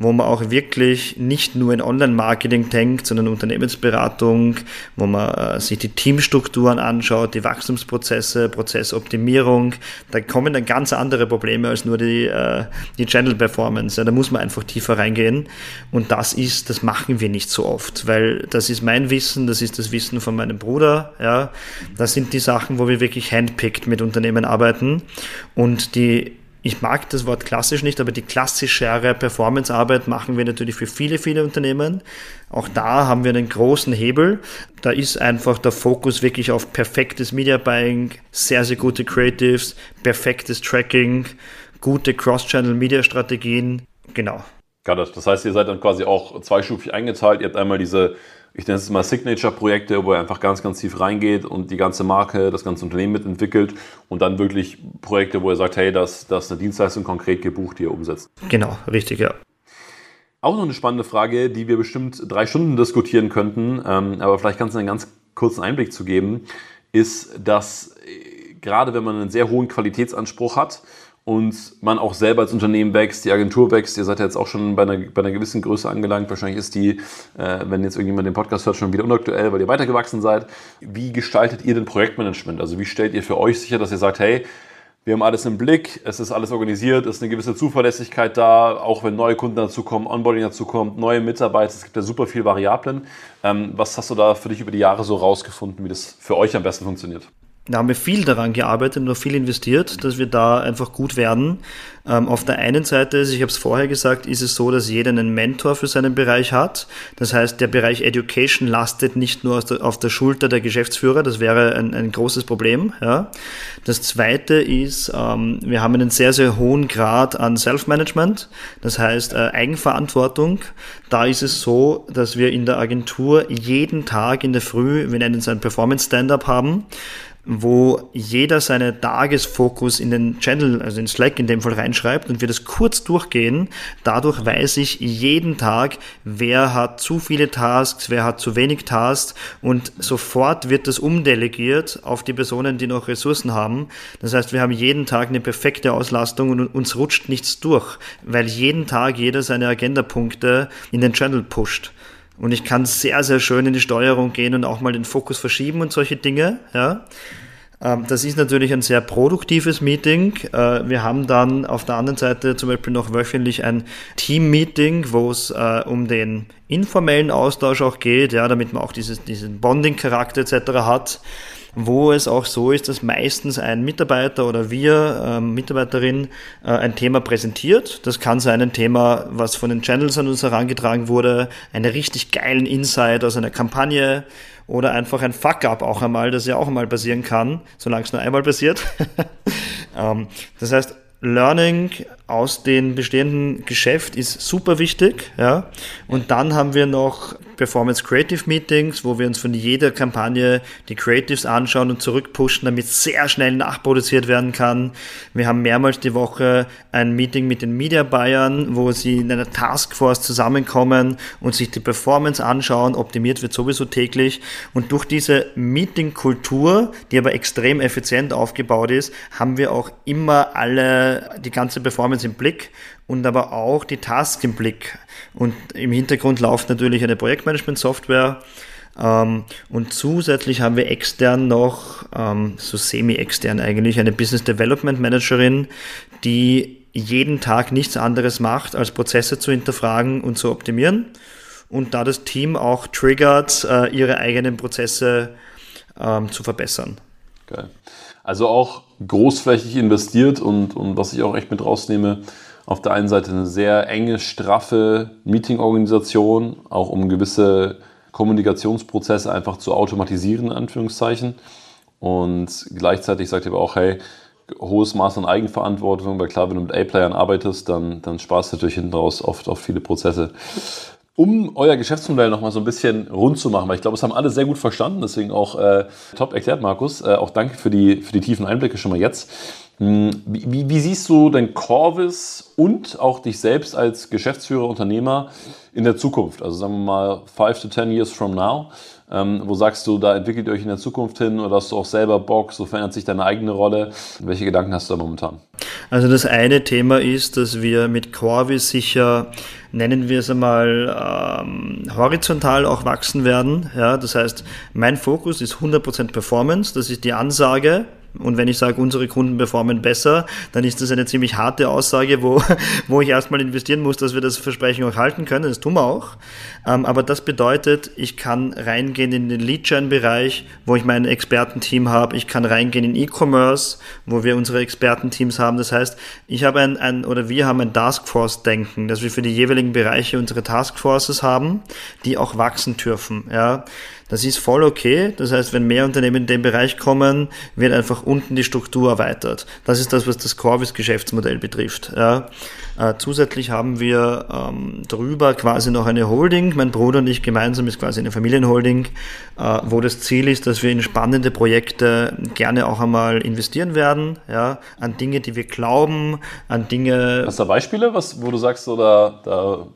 wo man auch wirklich nicht nur in Online-Marketing denkt, sondern Unternehmensberatung, wo man äh, sich die Teamstrukturen anschaut, die Wachstumsprozesse, Prozessoptimierung. Da kommen dann ganz andere Probleme als nur die, äh, die Channel Performance. Ja, da muss man einfach tiefer reingehen. Und das ist, das machen wir nicht so oft, weil das ist mein Wissen, das ist das Wissen von meinem Bruder. Ja, das sind die Sachen, wo wir wirklich handpicked mit Unternehmen arbeiten und die ich mag das Wort klassisch nicht, aber die klassischere Performance-Arbeit machen wir natürlich für viele, viele Unternehmen. Auch da haben wir einen großen Hebel. Da ist einfach der Fokus wirklich auf perfektes Media Buying, sehr, sehr gute Creatives, perfektes Tracking, gute Cross-Channel-Media-Strategien. Genau. Das heißt, ihr seid dann quasi auch zweistufig eingeteilt. Ihr habt einmal diese ich nenne es mal Signature-Projekte, wo er einfach ganz, ganz tief reingeht und die ganze Marke, das ganze Unternehmen mitentwickelt und dann wirklich Projekte, wo er sagt, hey, das, das ist eine Dienstleistung konkret gebucht, die er umsetzt. Genau, richtig, ja. Auch noch eine spannende Frage, die wir bestimmt drei Stunden diskutieren könnten, ähm, aber vielleicht kannst du einen ganz kurzen Einblick zu geben, ist, dass äh, gerade wenn man einen sehr hohen Qualitätsanspruch hat, und man auch selber als Unternehmen wächst, die Agentur wächst. Ihr seid ja jetzt auch schon bei einer, bei einer gewissen Größe angelangt. Wahrscheinlich ist die, äh, wenn jetzt irgendjemand den Podcast hört, schon wieder unaktuell, weil ihr weitergewachsen seid. Wie gestaltet ihr denn Projektmanagement? Also wie stellt ihr für euch sicher, dass ihr sagt, hey, wir haben alles im Blick, es ist alles organisiert, es ist eine gewisse Zuverlässigkeit da, auch wenn neue Kunden dazukommen, Onboarding dazukommt, neue Mitarbeiter, es gibt ja super viele Variablen. Ähm, was hast du da für dich über die Jahre so rausgefunden, wie das für euch am besten funktioniert? Da haben wir viel daran gearbeitet und auch viel investiert, dass wir da einfach gut werden. Ähm, auf der einen Seite, ich habe es vorher gesagt, ist es so, dass jeder einen Mentor für seinen Bereich hat. Das heißt, der Bereich Education lastet nicht nur auf der Schulter der Geschäftsführer, das wäre ein, ein großes Problem. Ja. Das zweite ist, ähm, wir haben einen sehr, sehr hohen Grad an Self-Management, das heißt äh, Eigenverantwortung. Da ist es so, dass wir in der Agentur jeden Tag in der Früh, wir nennen es ein Performance-Stand-up haben wo jeder seine Tagesfokus in den Channel, also in Slack in dem Fall reinschreibt und wir das kurz durchgehen. Dadurch weiß ich jeden Tag, wer hat zu viele Tasks, wer hat zu wenig Tasks und sofort wird das umdelegiert auf die Personen, die noch Ressourcen haben. Das heißt, wir haben jeden Tag eine perfekte Auslastung und uns rutscht nichts durch, weil jeden Tag jeder seine Agendapunkte in den Channel pusht. Und ich kann sehr, sehr schön in die Steuerung gehen und auch mal den Fokus verschieben und solche Dinge. Ja. Ähm, das ist natürlich ein sehr produktives Meeting. Äh, wir haben dann auf der anderen Seite zum Beispiel noch wöchentlich ein Team-Meeting, wo es äh, um den informellen Austausch auch geht, ja, damit man auch dieses, diesen Bonding-Charakter etc. hat wo es auch so ist, dass meistens ein Mitarbeiter oder wir, ähm, Mitarbeiterin, äh, ein Thema präsentiert. Das kann sein ein Thema, was von den Channels an uns herangetragen wurde, einen richtig geilen Insight aus einer Kampagne oder einfach ein Fuck-up auch einmal, das ja auch einmal passieren kann, solange es nur einmal passiert. ähm, das heißt, Learning aus dem bestehenden Geschäft ist super wichtig, ja. Und dann haben wir noch Performance Creative Meetings, wo wir uns von jeder Kampagne die Creatives anschauen und zurückpushen, damit sehr schnell nachproduziert werden kann. Wir haben mehrmals die Woche ein Meeting mit den Media Buyern, wo sie in einer Taskforce zusammenkommen und sich die Performance anschauen. Optimiert wird sowieso täglich. Und durch diese Meeting-Kultur, die aber extrem effizient aufgebaut ist, haben wir auch immer alle die ganze Performance im Blick und aber auch die Tasks im Blick. Und im Hintergrund läuft natürlich eine Projektmanagement-Software. Ähm, und zusätzlich haben wir extern noch, ähm, so semi-extern eigentlich, eine Business Development Managerin, die jeden Tag nichts anderes macht, als Prozesse zu hinterfragen und zu optimieren. Und da das Team auch triggert, äh, ihre eigenen Prozesse ähm, zu verbessern. Geil. Also auch großflächig investiert und, und was ich auch echt mit rausnehme, auf der einen Seite eine sehr enge, straffe Meeting-Organisation, auch um gewisse Kommunikationsprozesse einfach zu automatisieren, in Anführungszeichen. Und gleichzeitig sagt ihr aber auch, hey, hohes Maß an Eigenverantwortung, weil klar, wenn du mit A-Playern arbeitest, dann, dann sparst du natürlich hinten raus oft auf viele Prozesse. Um euer Geschäftsmodell nochmal so ein bisschen rund zu machen, weil ich glaube, es haben alle sehr gut verstanden, deswegen auch äh, top erklärt, Markus. Äh, auch danke für die, für die tiefen Einblicke schon mal jetzt. Hm, wie, wie, siehst du denn Corvis und auch dich selbst als Geschäftsführer, Unternehmer in der Zukunft? Also sagen wir mal five to ten years from now. Ähm, wo sagst du, da entwickelt ihr euch in der Zukunft hin oder hast du auch selber Bock, so verändert sich deine eigene Rolle? Welche Gedanken hast du da momentan? Also das eine Thema ist, dass wir mit Corvis sicher, nennen wir es einmal, ähm, horizontal auch wachsen werden. Ja, das heißt, mein Fokus ist 100% Performance, das ist die Ansage. Und wenn ich sage, unsere Kunden performen besser, dann ist das eine ziemlich harte Aussage, wo, wo ich erstmal investieren muss, dass wir das Versprechen auch halten können. Das tun wir auch. Ähm, aber das bedeutet, ich kann reingehen in den Lead-Gen-Bereich, wo ich mein Expertenteam habe. Ich kann reingehen in E-Commerce, wo wir unsere Expertenteams haben. Das heißt, ich habe ein, ein oder wir haben ein Taskforce-Denken, dass wir für die jeweiligen Bereiche unsere Taskforces haben, die auch wachsen dürfen. Ja. Das ist voll okay. Das heißt, wenn mehr Unternehmen in den Bereich kommen, wird einfach unten die Struktur erweitert. Das ist das, was das Corvis-Geschäftsmodell betrifft. Ja. Äh, zusätzlich haben wir ähm, drüber quasi noch eine Holding. Mein Bruder und ich gemeinsam ist quasi eine Familienholding, äh, wo das Ziel ist, dass wir in spannende Projekte gerne auch einmal investieren werden, ja, an Dinge, die wir glauben, an Dinge. Hast du da Beispiele, was, wo du sagst, oder da,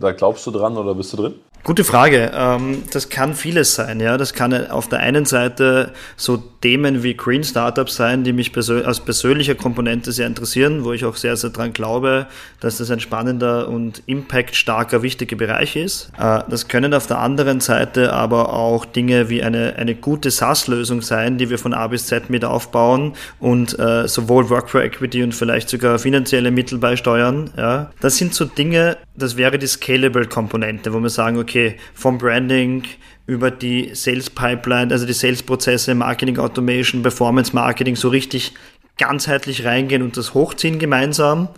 da glaubst du dran oder bist du drin? Gute Frage. Ähm, das kann vieles sein. Ja, das kann auf der einen Seite so Themen wie Green Startups sein, die mich persö als persönlicher Komponente sehr interessieren, wo ich auch sehr, sehr dran glaube, dass das ein spannender und impactstarker, wichtiger Bereich ist. Äh, das können auf der anderen Seite aber auch Dinge wie eine, eine gute SaaS-Lösung sein, die wir von A bis Z mit aufbauen und äh, sowohl Work for Equity und vielleicht sogar finanzielle Mittel beisteuern. Ja, das sind so Dinge, das wäre die Scalable-Komponente, wo wir sagen, okay, okay, vom Branding über die Sales Pipeline, also die Sales Prozesse, Marketing Automation, Performance Marketing so richtig ganzheitlich reingehen und das hochziehen gemeinsam,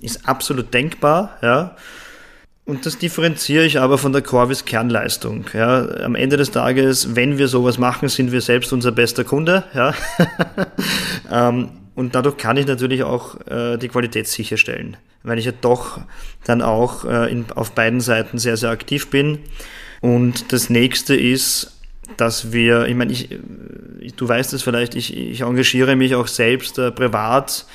ist absolut denkbar, ja. Und das differenziere ich aber von der Corvis Kernleistung. Ja. Am Ende des Tages, wenn wir sowas machen, sind wir selbst unser bester Kunde. Ja. ähm, und dadurch kann ich natürlich auch äh, die Qualität sicherstellen, weil ich ja doch dann auch äh, in, auf beiden Seiten sehr, sehr aktiv bin. Und das nächste ist, dass wir, ich meine, ich, du weißt es vielleicht, ich, ich engagiere mich auch selbst äh, privat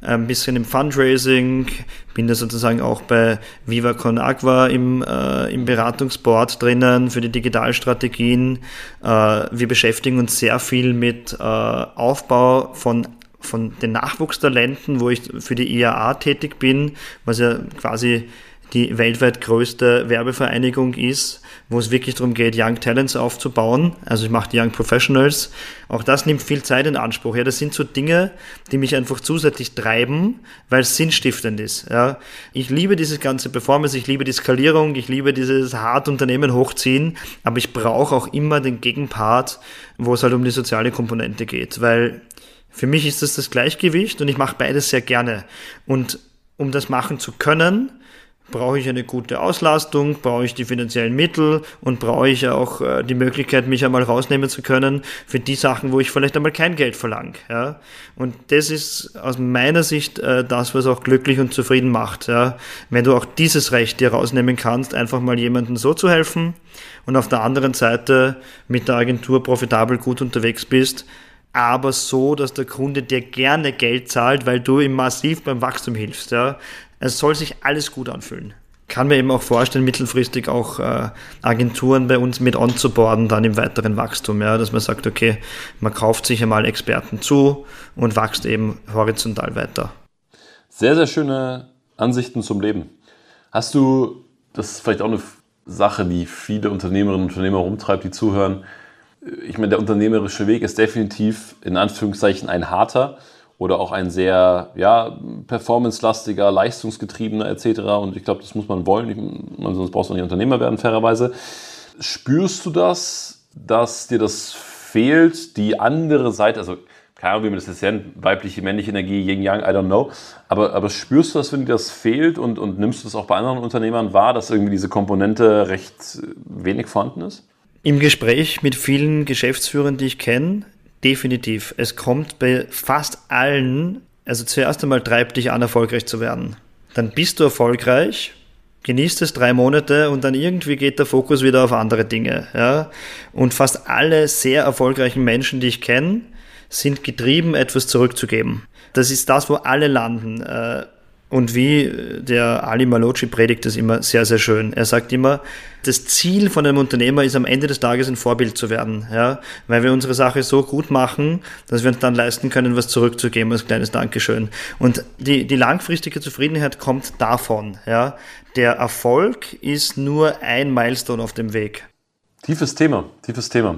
ein bisschen im Fundraising, bin da sozusagen auch bei Viva Con Agua im, äh, im Beratungsboard drinnen für die Digitalstrategien. Äh, wir beschäftigen uns sehr viel mit äh, Aufbau von von den Nachwuchstalenten, wo ich für die IAA tätig bin, was ja quasi die weltweit größte Werbevereinigung ist, wo es wirklich darum geht, Young Talents aufzubauen. Also ich mache die Young Professionals. Auch das nimmt viel Zeit in Anspruch. Ja, das sind so Dinge, die mich einfach zusätzlich treiben, weil es sinnstiftend ist. Ja, ich liebe dieses ganze Performance, ich liebe die Skalierung, ich liebe dieses hart Unternehmen hochziehen, aber ich brauche auch immer den Gegenpart, wo es halt um die soziale Komponente geht, weil für mich ist das das Gleichgewicht und ich mache beides sehr gerne. Und um das machen zu können, brauche ich eine gute Auslastung, brauche ich die finanziellen Mittel und brauche ich auch äh, die Möglichkeit, mich einmal rausnehmen zu können für die Sachen, wo ich vielleicht einmal kein Geld verlange. Ja? Und das ist aus meiner Sicht äh, das, was auch glücklich und zufrieden macht. Ja? Wenn du auch dieses Recht dir rausnehmen kannst, einfach mal jemandem so zu helfen und auf der anderen Seite mit der Agentur profitabel gut unterwegs bist, aber so, dass der Kunde dir gerne Geld zahlt, weil du ihm massiv beim Wachstum hilfst. Ja. Es soll sich alles gut anfühlen. Kann mir eben auch vorstellen, mittelfristig auch äh, Agenturen bei uns mit onzuboarden, dann im weiteren Wachstum, ja, dass man sagt, okay, man kauft sich einmal Experten zu und wächst eben horizontal weiter. Sehr, sehr schöne Ansichten zum Leben. Hast du, das ist vielleicht auch eine Sache, die viele Unternehmerinnen und Unternehmer rumtreibt, die zuhören, ich meine, der unternehmerische Weg ist definitiv in Anführungszeichen ein harter oder auch ein sehr ja, performance-lastiger, leistungsgetriebener etc. Und ich glaube, das muss man wollen, ich, sonst brauchst du nicht Unternehmer werden, fairerweise. Spürst du das, dass dir das fehlt, die andere Seite, also keine Ahnung, wie man das jetzt nennt, weibliche, männliche Energie, Yin Yang, I don't know. Aber, aber spürst du das, wenn dir das fehlt und, und nimmst du das auch bei anderen Unternehmern wahr, dass irgendwie diese Komponente recht wenig vorhanden ist? Im Gespräch mit vielen Geschäftsführern, die ich kenne, definitiv. Es kommt bei fast allen, also zuerst einmal treibt dich an, erfolgreich zu werden. Dann bist du erfolgreich, genießt es drei Monate und dann irgendwie geht der Fokus wieder auf andere Dinge. Ja? Und fast alle sehr erfolgreichen Menschen, die ich kenne, sind getrieben, etwas zurückzugeben. Das ist das, wo alle landen. Äh, Und wie der Ali Malocci predigt das immer sehr, sehr schön. Er sagt immer, das Ziel von einem Unternehmer ist am Ende des Tages ein Vorbild zu werden, ja, weil wir unsere Sache so gut machen, dass wir uns dann leisten können, was zurückzugeben als kleines Dankeschön. Und die, die langfristige Zufriedenheit kommt davon, ja. Der Erfolg ist nur ein Milestone auf dem Weg. Tiefes Thema, tiefes Thema.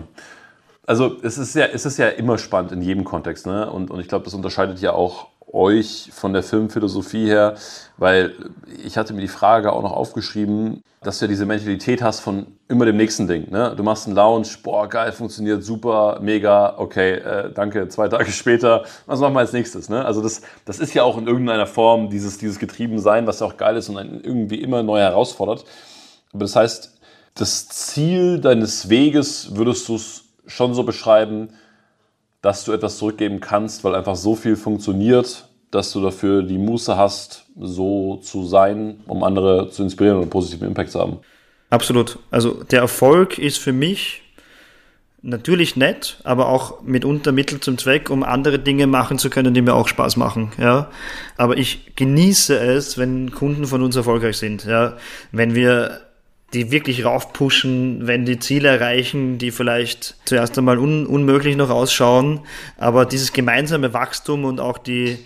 Also es ist ja, es ist ja immer spannend in jedem Kontext, ne? Und, und ich glaube, das unterscheidet ja auch euch von der Filmphilosophie her, weil ich hatte mir die Frage auch noch aufgeschrieben, dass du ja diese Mentalität hast von immer dem nächsten Ding. Ne? Du machst einen Lounge, boah, geil, funktioniert super, mega, okay, äh, danke, zwei Tage später, was machen wir als nächstes? Ne? Also das, das ist ja auch in irgendeiner Form dieses, dieses Getriebensein, was ja auch geil ist und einen irgendwie immer neu herausfordert. Aber das heißt, das Ziel deines Weges würdest du es schon so beschreiben, dass du etwas zurückgeben kannst, weil einfach so viel funktioniert, dass du dafür die Muße hast, so zu sein, um andere zu inspirieren und einen positiven Impact zu haben. Absolut. Also der Erfolg ist für mich natürlich nett, aber auch mitunter Mittel zum Zweck, um andere Dinge machen zu können, die mir auch Spaß machen. Ja, aber ich genieße es, wenn Kunden von uns erfolgreich sind. Ja, wenn wir die wirklich raufpushen, wenn die Ziele erreichen, die vielleicht zuerst einmal un unmöglich noch ausschauen. Aber dieses gemeinsame Wachstum und auch die,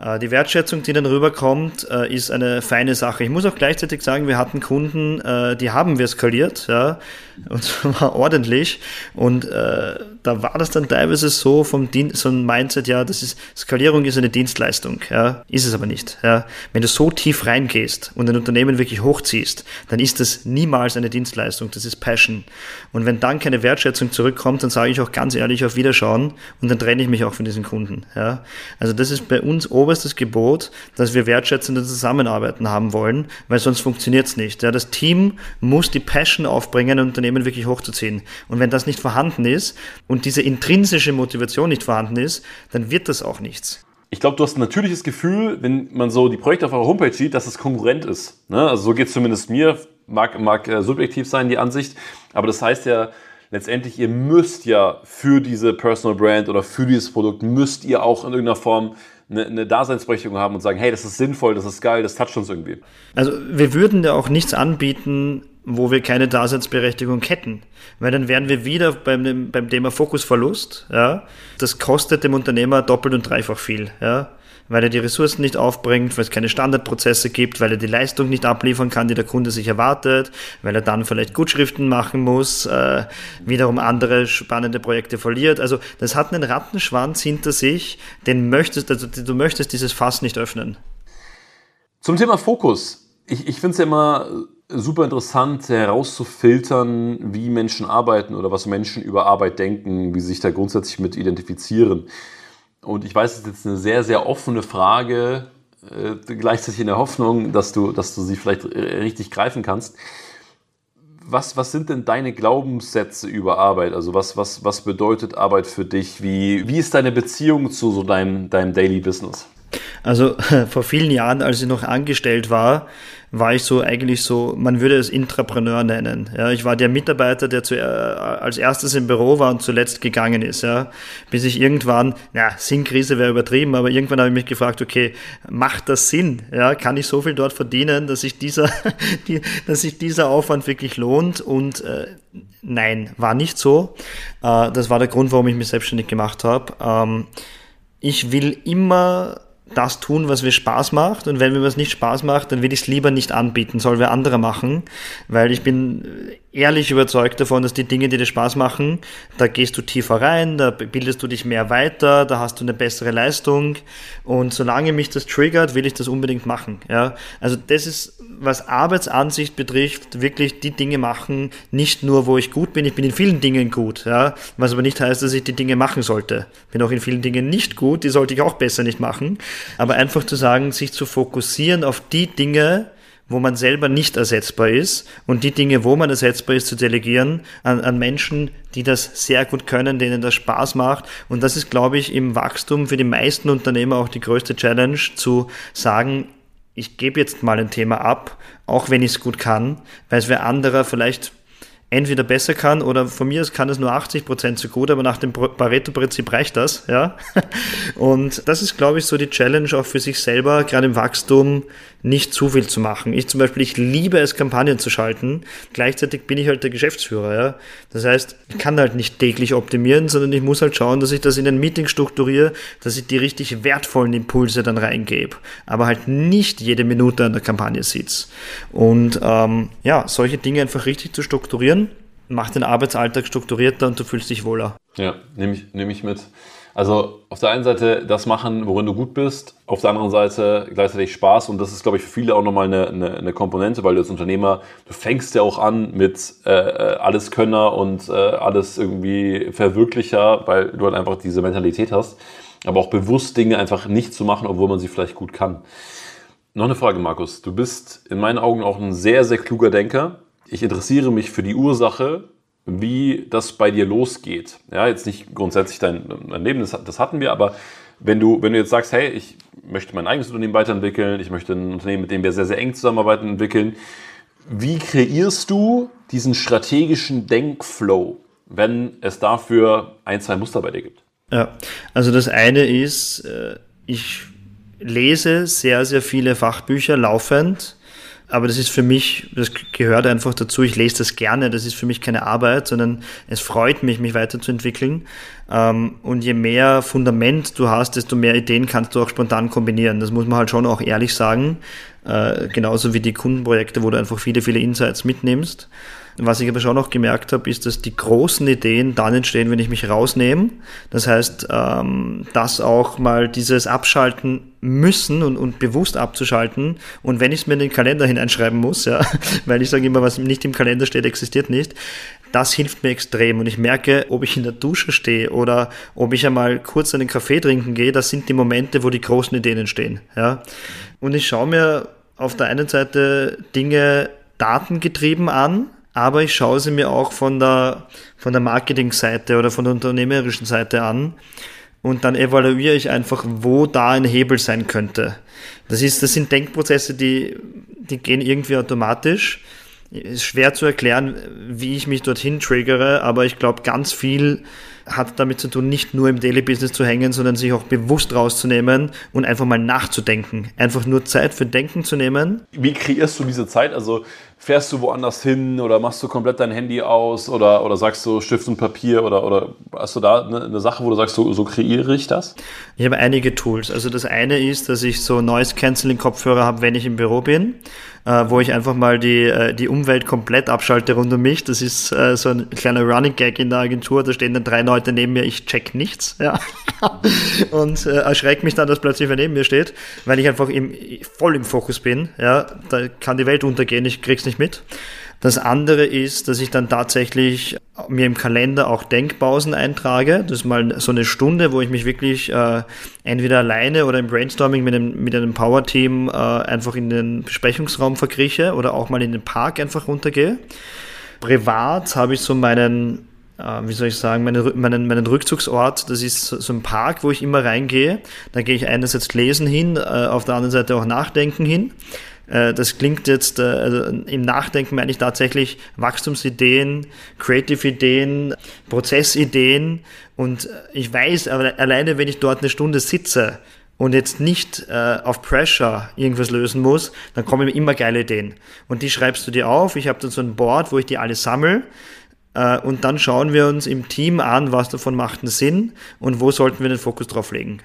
die Wertschätzung, die dann rüberkommt, äh, ist eine feine Sache. Ich muss auch gleichzeitig sagen, wir hatten Kunden, äh, die haben wir skaliert, ja, und zwar ordentlich. Und äh, da war das dann teilweise so vom Dien so ein Mindset, ja, das ist Skalierung ist eine Dienstleistung, ja, ist es aber nicht. Ja. Wenn du so tief reingehst und ein Unternehmen wirklich hochziehst, dann ist das niemals eine Dienstleistung, das ist Passion. Und wenn dann keine Wertschätzung zurückkommt, dann sage ich auch ganz ehrlich auf Wiederschauen und dann trenne ich mich auch von diesen Kunden. Ja. Also das ist bei uns oberstes Gebot, dass wir wertschätzende Zusammenarbeiten haben wollen, weil sonst funktioniert es nicht. Ja. Das Team muss die Passion aufbringen, ein Unternehmen wirklich hochzuziehen. Und wenn das nicht vorhanden ist und diese intrinsische Motivation nicht vorhanden ist, dann wird das auch nichts. Ich glaube, du hast ein natürliches Gefühl, wenn man so die Projekte auf eurer Homepage sieht, dass es Konkurrent ist. Ne? Also so geht es zumindest mir, mag, mag äh, subjektiv sein, die Ansicht, aber das heißt ja, letztendlich, ihr müsst ja für diese Personal Brand oder für dieses Produkt, müsst ihr auch in irgendeiner Form eine, eine Daseinsberechtigung haben und sagen, hey, das ist sinnvoll, das ist geil, das toucht uns irgendwie. Also wir würden ja auch nichts anbieten, wo wir keine Daseinsberechtigung hätten. Weil dann wären wir wieder beim, beim Thema Fokusverlust. Ja? Das kostet dem Unternehmer doppelt und dreifach viel. Ja? Weil er die Ressourcen nicht aufbringt, weil es keine Standardprozesse gibt, weil er die Leistung nicht abliefern kann, die der Kunde sich erwartet, weil er dann vielleicht Gutschriften machen muss, äh, wiederum andere spannende Projekte verliert. Also das hat einen Rattenschwanz hinter sich, den möchtest, also du möchtest dieses Fass nicht öffnen. Zum Thema Fokus. Ich, ich finde es ja immer super interessant herauszufiltern, wie Menschen arbeiten oder was Menschen über Arbeit denken, wie sie sich da grundsätzlich mit identifizieren. Und ich weiß, es ist jetzt eine sehr, sehr offene Frage, äh, gleichzeitig in der Hoffnung, dass du, dass du sie vielleicht richtig greifen kannst. Was, was sind denn deine Glaubenssätze über Arbeit? Also was, was, was bedeutet Arbeit für dich? Wie, wie ist deine Beziehung zu so deinem, deinem Daily Business? Also vor vielen Jahren, als ich noch angestellt war, war ich so eigentlich so, man würde es Intrapreneur nennen. Ja, ich war der Mitarbeiter, der zu, äh, als erstes im Büro war und zuletzt gegangen ist. Ja, bis ich irgendwann, ja, Sinnkrise wäre übertrieben, aber irgendwann habe ich mich gefragt, okay, macht das Sinn? Ja, kann ich so viel dort verdienen, dass sich dieser, die, dass sich dieser Aufwand wirklich lohnt? Und äh, nein, war nicht so. Äh, das war der Grund, warum ich mich selbstständig gemacht habe. Ähm, ich will immer das tun, was mir Spaß macht. Und wenn mir was nicht Spaß macht, dann will ich es lieber nicht anbieten, soll wer andere machen. Weil ich bin ehrlich überzeugt davon, dass die Dinge, die dir Spaß machen, da gehst du tiefer rein, da bildest du dich mehr weiter, da hast du eine bessere Leistung. Und solange mich das triggert, will ich das unbedingt machen. Ja? Also das ist, was Arbeitsansicht betrifft, wirklich die Dinge machen, nicht nur, wo ich gut bin, ich bin in vielen Dingen gut. Ja? Was aber nicht heißt, dass ich die Dinge machen sollte. Bin auch in vielen Dingen nicht gut, die sollte ich auch besser nicht machen. Aber einfach zu sagen, sich zu fokussieren auf die Dinge, wo man selber nicht ersetzbar ist und die Dinge, wo man ersetzbar ist, zu delegieren an, an Menschen, die das sehr gut können, denen das Spaß macht. Und das ist, glaube ich, im Wachstum für die meisten Unternehmer auch die größte Challenge, zu sagen, ich gebe jetzt mal ein Thema ab, auch wenn ich es gut kann, weil es wer anderer vielleicht entweder besser kann oder von mir aus kann es nur 80 Prozent so gut, aber nach dem Pareto-Prinzip reicht das, ja. Und das ist, glaube ich, so die Challenge auch für sich selber, gerade im Wachstum, nicht zu viel zu machen. Ich zum Beispiel, ich liebe es, Kampagnen zu schalten. Gleichzeitig bin ich halt der Geschäftsführer, ja. Das heißt, ich kann halt nicht täglich optimieren, sondern ich muss halt schauen, dass ich das in ein Meeting strukturiere, dass ich die richtig wertvollen Impulse dann reingebe, aber halt nicht jede Minute an der Kampagne sitze. Und ähm, ja, solche Dinge einfach richtig zu strukturieren, macht den Arbeitsalltag strukturierter und du fühlst dich wohler. Ja, nehme ich, nehm ich mit. Also auf der einen Seite das machen, worin du gut bist, auf der anderen Seite gleichzeitig Spaß und das ist, glaube ich, für viele auch nochmal eine, eine, eine Komponente, weil du als Unternehmer, du fängst ja auch an mit äh, alles Könner und äh, alles irgendwie Verwirklicher, weil du halt einfach diese Mentalität hast, aber auch bewusst Dinge einfach nicht zu machen, obwohl man sie vielleicht gut kann. Noch eine Frage, Markus. Du bist in meinen Augen auch ein sehr, sehr kluger Denker. Ich interessiere mich für die Ursache, wie das bei dir losgeht. Ja, jetzt nicht grundsätzlich dein, dein Leben, das, das, hatten wir, aber wenn du, wenn du jetzt sagst, hey, ich möchte mein eigenes Unternehmen weiterentwickeln, ich möchte ein Unternehmen, mit dem wir sehr, sehr eng zusammenarbeiten, entwickeln, wie kreierst du diesen strategischen Denkflow, wenn es dafür ein, zwei Muster bei dir gibt? Ja, also das eine ist, äh, ich lese sehr, sehr viele Fachbücher laufend aber das ist für mich, das gehört einfach dazu. Ich lese das gerne. Das ist für mich keine Arbeit, sondern es freut mich, mich weiterzuentwickeln. Ähm, und je mehr Fundament du hast, desto mehr Ideen kannst du auch spontan kombinieren. Das muss man halt schon auch ehrlich sagen. Äh, genauso wie die Kundenprojekte, wo du einfach viele, viele Insights mitnimmst. Was ich aber schon noch gemerkt habe, ist, dass die großen Ideen dann entstehen, wenn ich mich rausnehme. Das heißt, ähm, dass auch mal dieses Abschalten müssen und, und bewusst abzuschalten. Und wenn ich es mir in den Kalender hineinschreiben muss, ja, weil ich sage immer, was nicht im Kalender steht, existiert nicht, das hilft mir extrem. Und ich merke, ob ich in der Dusche stehe oder ob ich einmal kurz einen Kaffee trinken gehe, das sind die Momente, wo die großen Ideen entstehen. Ja. Und ich schaue mir auf der einen Seite Dinge datengetrieben an, aber ich schaue sie mir auch von der, von der Marketingseite oder von der unternehmerischen Seite an und dann evaluiere ich einfach, wo da ein Hebel sein könnte. Das ist, das sind Denkprozesse, die, die gehen irgendwie automatisch. Ist schwer zu erklären, wie ich mich dorthin triggere, aber ich glaube, ganz viel hat damit zu tun, nicht nur im Daily Business zu hängen, sondern sich auch bewusst rauszunehmen und einfach mal nachzudenken. Einfach nur Zeit für Denken zu nehmen. Wie kreierst du diese Zeit? Also fährst du woanders hin oder machst du komplett dein Handy aus oder, oder sagst du Stift und Papier oder, oder hast du da eine, eine Sache, wo du sagst, so, so kreiere ich das? Ich habe einige Tools. Also das eine ist, dass ich so Noise Cancelling Kopfhörer habe, wenn ich im Büro bin äh, wo ich einfach mal die, äh, die Umwelt komplett abschalte rund um mich. Das ist äh, so ein kleiner Running Gag in der Agentur. Da stehen dann drei Leute neben mir, ich check nichts. Ja. Und äh, erschreckt mich dann, dass plötzlich wer neben mir steht, weil ich einfach im, voll im Fokus bin. Ja. Da kann die Welt untergehen, ich krieg's nicht mit. Das andere ist, dass ich dann tatsächlich mir im Kalender auch Denkpausen eintrage. Das ist mal so eine Stunde, wo ich mich wirklich äh, entweder alleine oder im Brainstorming mit einem, mit einem Power-Team äh, einfach in den Besprechungsraum verkrieche oder auch mal in den Park einfach runtergehe. Privat habe ich so meinen äh, wie soll ich sagen, meinen, meinen, meinen Rückzugsort, das ist so ein Park, wo ich immer reingehe. Da gehe ich einerseits lesen hin, äh, auf der anderen Seite auch nachdenken hin. Äh, das klingt jetzt, äh, also im Nachdenken meine ich tatsächlich Wachstumsideen, Creative-Ideen, Prozessideen. Und ich weiß, aber alleine wenn ich dort eine Stunde sitze und jetzt nicht äh, auf Pressure irgendwas lösen muss, dann kommen mir immer geile Ideen. Und die schreibst du dir auf. Ich habe dann so ein Board, wo ich die alle sammle. Äh, und dann schauen wir uns im Team an, was davon macht einen Sinn und wo sollten wir den Fokus drauf legen.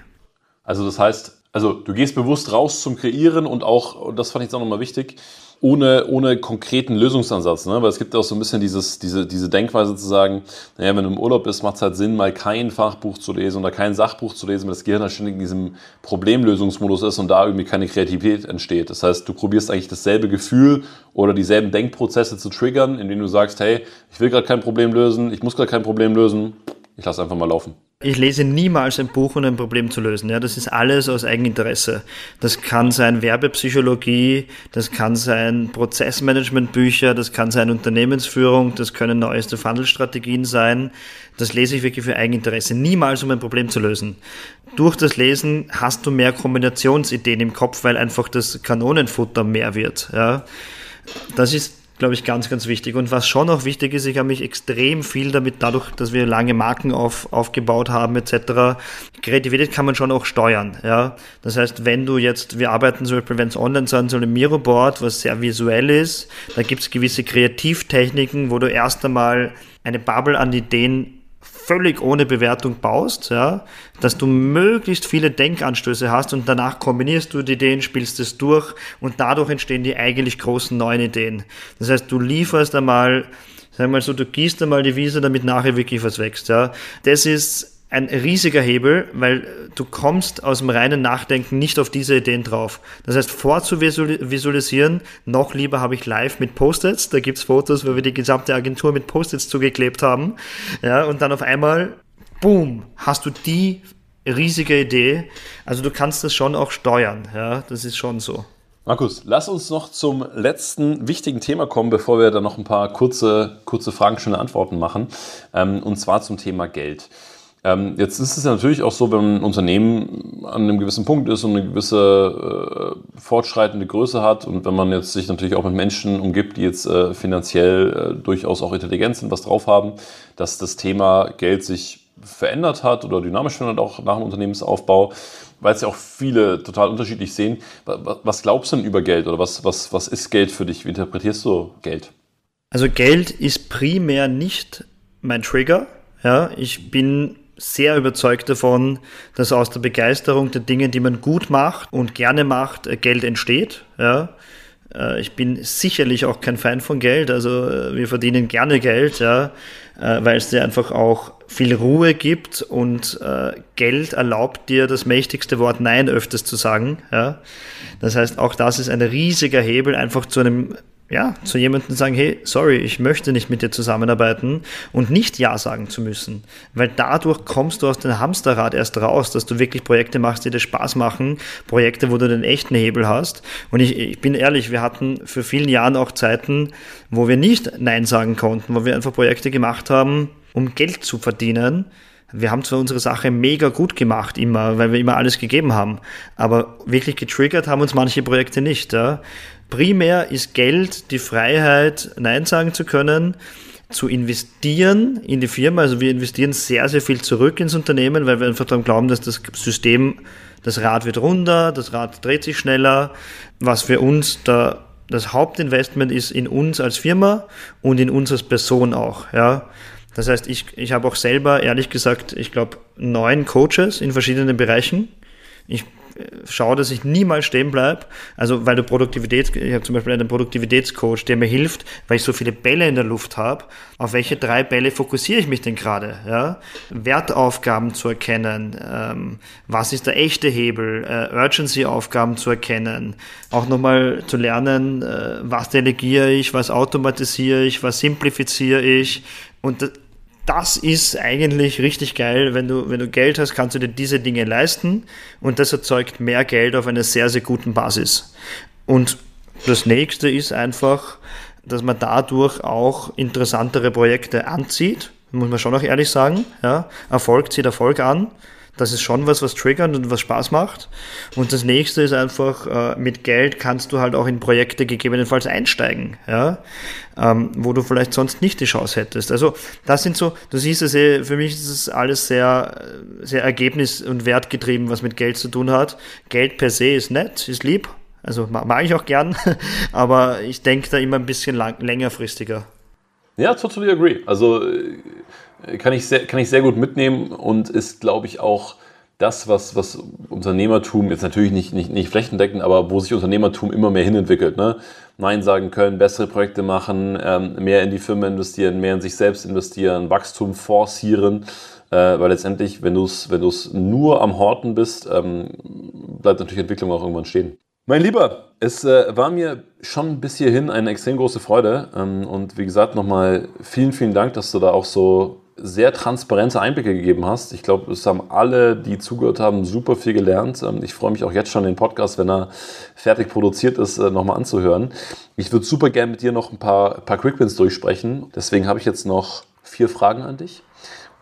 Also das heißt, also du gehst bewusst raus zum Kreieren und auch, und das fand ich jetzt auch nochmal wichtig, ohne, ohne konkreten Lösungsansatz. Ne? Weil es gibt auch so ein bisschen dieses, diese, diese Denkweise zu sagen, naja, wenn du im Urlaub bist, macht es halt Sinn, mal kein Fachbuch zu lesen oder kein Sachbuch zu lesen, weil das Gehirn halt ständig in diesem Problemlösungsmodus ist und da irgendwie keine Kreativität entsteht. Das heißt, du probierst eigentlich dasselbe Gefühl oder dieselben Denkprozesse zu triggern, indem du sagst, hey, ich will gerade kein Problem lösen, ich muss gerade kein Problem lösen, ich lasse einfach mal laufen. Ich lese niemals ein Buch, um ein Problem zu lösen. Ja, das ist alles aus Eigeninteresse. Das kann sein Werbepsychologie, das kann sein Prozessmanagementbücher, das kann sein Unternehmensführung, das können neueste Funnelstrategien sein. Das lese ich wirklich für Eigeninteresse. Niemals, um ein Problem zu lösen. Durch das Lesen hast du mehr Kombinationsideen im Kopf, weil einfach das Kanonenfutter mehr wird. Ja, das ist glaube ich, ganz, ganz wichtig. Und was schon auch wichtig ist, ich habe mich extrem viel damit, dadurch, dass wir lange Marken auf, aufgebaut haben, etc. Kreativität kann man schon auch steuern. Ja? Das heißt, wenn du jetzt, wir arbeiten zum Beispiel, wenn es online sein soll, im Miro-Board, was sehr visuell ist, da gibt es gewisse Kreativtechniken, wo du erst einmal eine Bubble an Ideen völlig ohne Bewertung baust, ja, dass du möglichst viele Denkanstöße hast und danach kombinierst du die Ideen, spielst es durch und dadurch entstehen die eigentlich großen neuen Ideen. Das heißt, du lieferst einmal, sag mal so, du gießt einmal die Wiese, damit nachher wirklich was wächst, ja. Das ist ein riesiger Hebel, weil du kommst aus dem reinen Nachdenken nicht auf diese Ideen drauf. Das heißt, vorzuvisualisieren, noch lieber habe ich live mit Post-its, da gibt's Fotos, wo wir die gesamte Agentur mit Post-its zugeklebt haben, ja, und dann auf einmal, boom, hast du die riesige Idee. Also du kannst das schon auch steuern, ja, das ist schon so. Markus, lass uns noch zum letzten wichtigen Thema kommen, bevor wir dann noch ein paar kurze, kurze Fragen, schnelle Antworten machen. Ähm, und zwar zum Thema Geld. Ähm, jetzt ist es ja natürlich auch so, wenn ein Unternehmen an einem gewissen Punkt ist und eine gewisse äh, fortschreitende Größe hat und wenn man jetzt sich natürlich auch mit Menschen umgibt, die jetzt äh, finanziell äh, durchaus auch intelligent sind, was drauf haben, dass das Thema Geld sich verändert hat oder dynamisch verändert auch nach dem Unternehmensaufbau, weil es ja auch viele total unterschiedlich sehen. Was glaubst du denn über Geld oder was, was, was ist Geld für dich? Wie interpretierst du Geld? Also Geld ist primär nicht mein Trigger. Ja, ich bin sehr überzeugt davon, dass aus der Begeisterung der Dinge, die man gut macht und gerne macht, äh, Geld entsteht. Ja. Äh, ich bin sicherlich auch kein Fan von Geld, also äh, wir verdienen gerne Geld, ja, weil es dir einfach auch viel Ruhe gibt und Geld erlaubt dir das mächtigste Wort Nein öfters zu sagen. Ja. Das heißt, auch das ist ein riesiger Hebel, einfach zu einem ja, zu jemandem sagen, hey, sorry, ich möchte nicht mit dir zusammenarbeiten und nicht Ja sagen zu müssen. Weil dadurch kommst du aus dem Hamsterrad erst raus, dass du wirklich Projekte machst, die dir Spaß machen, Projekte, wo du den echten Hebel hast. Und ich, ich bin ehrlich, wir hatten für vielen Jahren auch Zeiten, wo wir nicht Nein sagen konnten, wo wir einfach Projekte gemacht haben, um Geld zu verdienen. Wir haben zwar unsere Sache mega gut gemacht immer, weil wir immer alles gegeben haben, aber wirklich getriggert haben uns manche Projekte nicht. Ja? Primär ist Geld die Freiheit, Nein sagen zu können, zu investieren in die Firma. Also wir investieren sehr, sehr viel zurück ins Unternehmen, weil wir einfach daran glauben, dass das System, das Rad wird runder, das Rad dreht sich schneller. Was für uns da das Hauptinvestment ist in uns als Firma und in uns als Person auch. Ja. Das heißt, ich, ich habe auch selber, ehrlich gesagt, ich glaube, neun Coaches in verschiedenen Bereichen. Ich schaue, dass ich niemals stehen bleibe. Also, weil du Produktivität, ich habe zum Beispiel einen Produktivitätscoach, der mir hilft, weil ich so viele Bälle in der Luft habe. Auf welche drei Bälle fokussiere ich mich denn gerade? Ja? Wertaufgaben zu erkennen, ähm, was ist der echte Hebel, äh, Urgency-Aufgaben zu erkennen, auch nochmal zu lernen, äh, was delegiere ich, was automatisiere ich, was simplifiziere ich. Und das ist eigentlich richtig geil. Wenn du, wenn du Geld hast, kannst du dir diese Dinge leisten und das erzeugt mehr Geld auf einer sehr, sehr guten Basis. Und das nächste ist einfach, dass man dadurch auch interessantere Projekte anzieht, muss man schon auch ehrlich sagen. Ja? Erfolg zieht Erfolg an. Das ist schon was, was triggert und was Spaß macht. Und das nächste ist einfach, äh, mit Geld kannst du halt auch in Projekte gegebenenfalls einsteigen, ja, ähm, wo du vielleicht sonst nicht die Chance hättest. Also das sind so, du siehst es, eh, für mich ist es alles sehr, sehr ergebnis- und wertgetrieben, was mit Geld zu tun hat. Geld per se ist nett, ist lieb, also mag ich auch gern, aber ich denke da immer ein bisschen lang, längerfristiger. Ja, totally agree. Also kann ich sehr, kann ich sehr gut mitnehmen und ist, glaube ich, auch das, was, was Unternehmertum jetzt natürlich nicht, nicht, nicht flächendeckend, aber wo sich Unternehmertum immer mehr hinentwickelt. Ne? Nein sagen können, bessere Projekte machen, ähm, mehr in die Firma investieren, mehr in sich selbst investieren, Wachstum forcieren. Äh, weil letztendlich, wenn du es wenn nur am Horten bist, ähm, bleibt natürlich Entwicklung auch irgendwann stehen. Mein Lieber, es äh, war mir schon bis hierhin eine extrem große Freude. Ähm, und wie gesagt, nochmal vielen, vielen Dank, dass du da auch so sehr transparente Einblicke gegeben hast. Ich glaube, es haben alle, die zugehört haben, super viel gelernt. Ähm, ich freue mich auch jetzt schon, den Podcast, wenn er fertig produziert ist, äh, nochmal anzuhören. Ich würde super gerne mit dir noch ein paar, paar Quickwins durchsprechen. Deswegen habe ich jetzt noch vier Fragen an dich.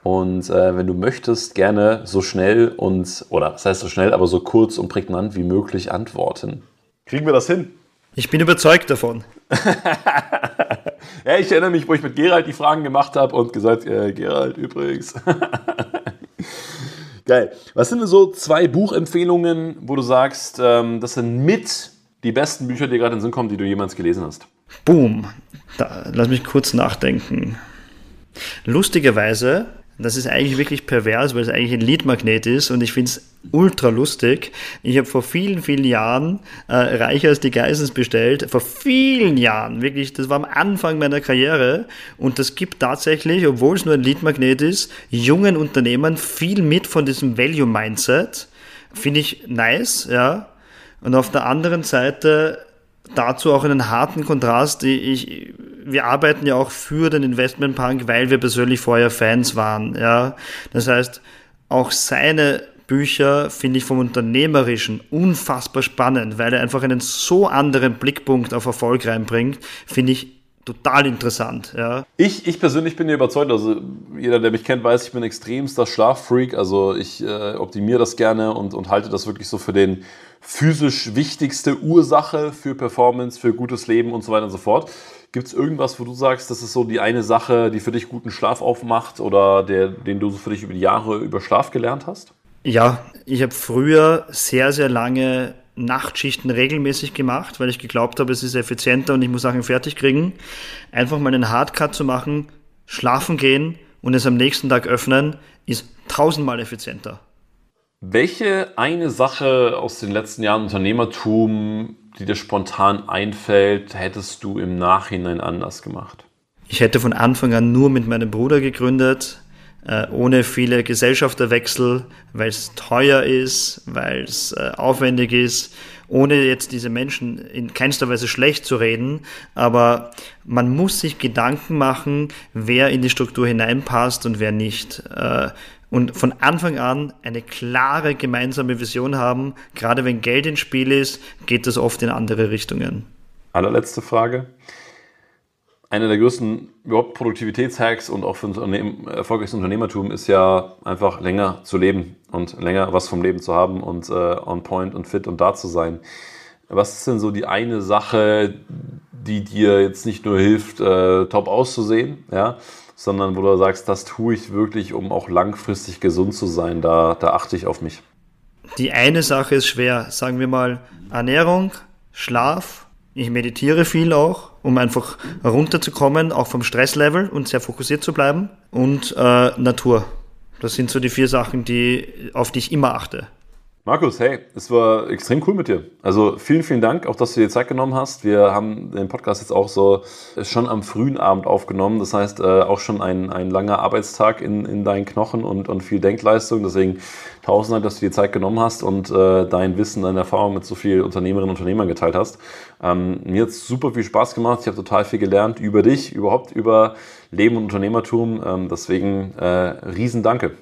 Und äh, wenn du möchtest, gerne so schnell und, oder was heißt so schnell, aber so kurz und prägnant wie möglich antworten. Kriegen wir das hin? Ich bin überzeugt davon. ja, ich erinnere mich, wo ich mit Gerald die Fragen gemacht habe und gesagt, äh, Gerald übrigens. Geil. Was sind denn so zwei Buchempfehlungen, wo du sagst, ähm, das sind mit die besten Bücher, die gerade in den Sinn kommen, die du jemals gelesen hast? Boom. Da, lass mich kurz nachdenken. Lustigerweise das ist eigentlich wirklich pervers, weil es eigentlich ein Leadmagnet ist und ich finde es ultra lustig. Ich habe vor vielen, vielen Jahren äh, Reicher als die Geissens bestellt. Vor vielen Jahren, wirklich, das war am Anfang meiner Karriere und das gibt tatsächlich, obwohl es nur ein Leadmagnet ist, jungen Unternehmern viel mit von diesem Value-Mindset. Finde ich nice, ja. Und auf der anderen Seite dazu auch einen harten Kontrast. Ich, wir arbeiten ja auch für den Investmentpunk, weil wir persönlich vorher Fans waren. Ja, das heißt, auch seine Bücher finde ich vom Unternehmerischen unfassbar spannend, weil er einfach einen so anderen Blickpunkt auf Erfolg reinbringt, finde ich total interessant. Ja. Ich, ich persönlich bin ja überzeugt, also jeder, der mich kennt, weiß, ich bin extremster Schlaffreak, also ich äh, optimiere das gerne und, und halte das wirklich so für den physisch wichtigste Ursache für Performance, für gutes Leben und so weiter und so fort. Gibt es irgendwas, wo du sagst, das ist so die eine Sache, die für dich guten Schlaf aufmacht oder der, den du für dich über die Jahre über Schlaf gelernt hast? Ja, ich habe früher sehr, sehr lange Nachtschichten regelmäßig gemacht, weil ich geglaubt habe, es ist effizienter und ich muss Sachen fertig kriegen. Einfach mal einen Hardcut zu machen, schlafen gehen und es am nächsten Tag öffnen, ist tausendmal effizienter. Welche eine Sache aus den letzten Jahren Unternehmertum, die dir spontan einfällt, hättest du im Nachhinein anders gemacht? Ich hätte von Anfang an nur mit meinem Bruder gegründet, äh, ohne viele Gesellschafterwechsel, weil es teuer ist, weil es äh, aufwendig ist, ohne jetzt diese Menschen in keinster Weise schlecht zu reden, aber man muss sich Gedanken machen, wer in die Struktur hineinpasst und wer nicht. Äh, und von Anfang an eine klare gemeinsame Vision haben. Gerade wenn Geld ins Spiel ist, geht das oft in andere Richtungen. Allerletzte Frage. Einer der größten überhaupt Produktivitätshacks und auch für ein erfolgreiches Unternehmertum ist ja einfach länger zu leben und länger was vom Leben zu haben und äh, on point und fit und da zu sein. Was ist denn so die eine Sache, die dir jetzt nicht nur hilft, äh, top auszusehen, ja, sondern wo du sagst, das tue ich wirklich, um auch langfristig gesund zu sein. Da, da achte ich auf mich. Die eine Sache ist schwer, sagen wir mal Ernährung, Schlaf. Ich meditiere viel auch, um einfach runterzukommen, auch vom Stresslevel und sehr fokussiert zu bleiben. Und äh, Natur. Das sind so die vier Sachen, die, auf die ich immer achte. Markus, hey, es war extrem cool mit dir. Also vielen, vielen Dank, auch dass du dir Zeit genommen hast. Wir haben den Podcast jetzt auch so schon am frühen Abend aufgenommen. Das heißt, äh, auch schon ein, ein langer Arbeitstag in, in deinen Knochen und, und viel Denkleistung. Deswegen tausend Dank, dass du dir Zeit genommen hast und äh, dein Wissen, deine Erfahrung mit so vielen Unternehmerinnen und Unternehmern geteilt hast. Ähm, mir hat super viel Spaß gemacht. Ich habe total viel gelernt über dich, überhaupt über Leben und Unternehmertum. Ähm, deswegen äh, riesen Danke.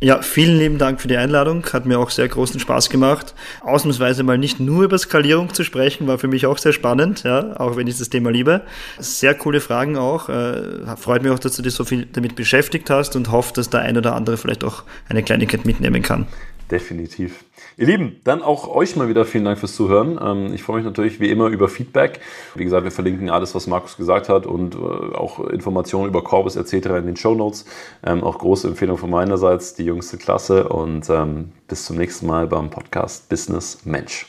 Ja, vielen lieben Dank für die Einladung. Hat mir auch sehr großen Spaß gemacht. Ausnahmsweise mal nicht nur über Skalierung zu sprechen, war für mich auch sehr spannend, ja, auch wenn ich das Thema liebe. Sehr coole Fragen auch. Äh, freut mich auch, dass du dich so viel damit beschäftigt hast und hoffe, dass der ein oder andere vielleicht auch eine Kleinigkeit mitnehmen kann. Definitiv. Ihr Lieben, dann auch euch mal wieder vielen Dank fürs Zuhören. Ähm, ich freue mich natürlich wie immer über Feedback. Wie gesagt, wir verlinken alles, was Markus gesagt hat und äh, auch Informationen über Corbus etc. in den Show Notes. Ähm, auch große Empfehlung von meinerseits, die jüngste Klasse und ähm, bis zum nächsten Mal beim Podcast Business Mensch.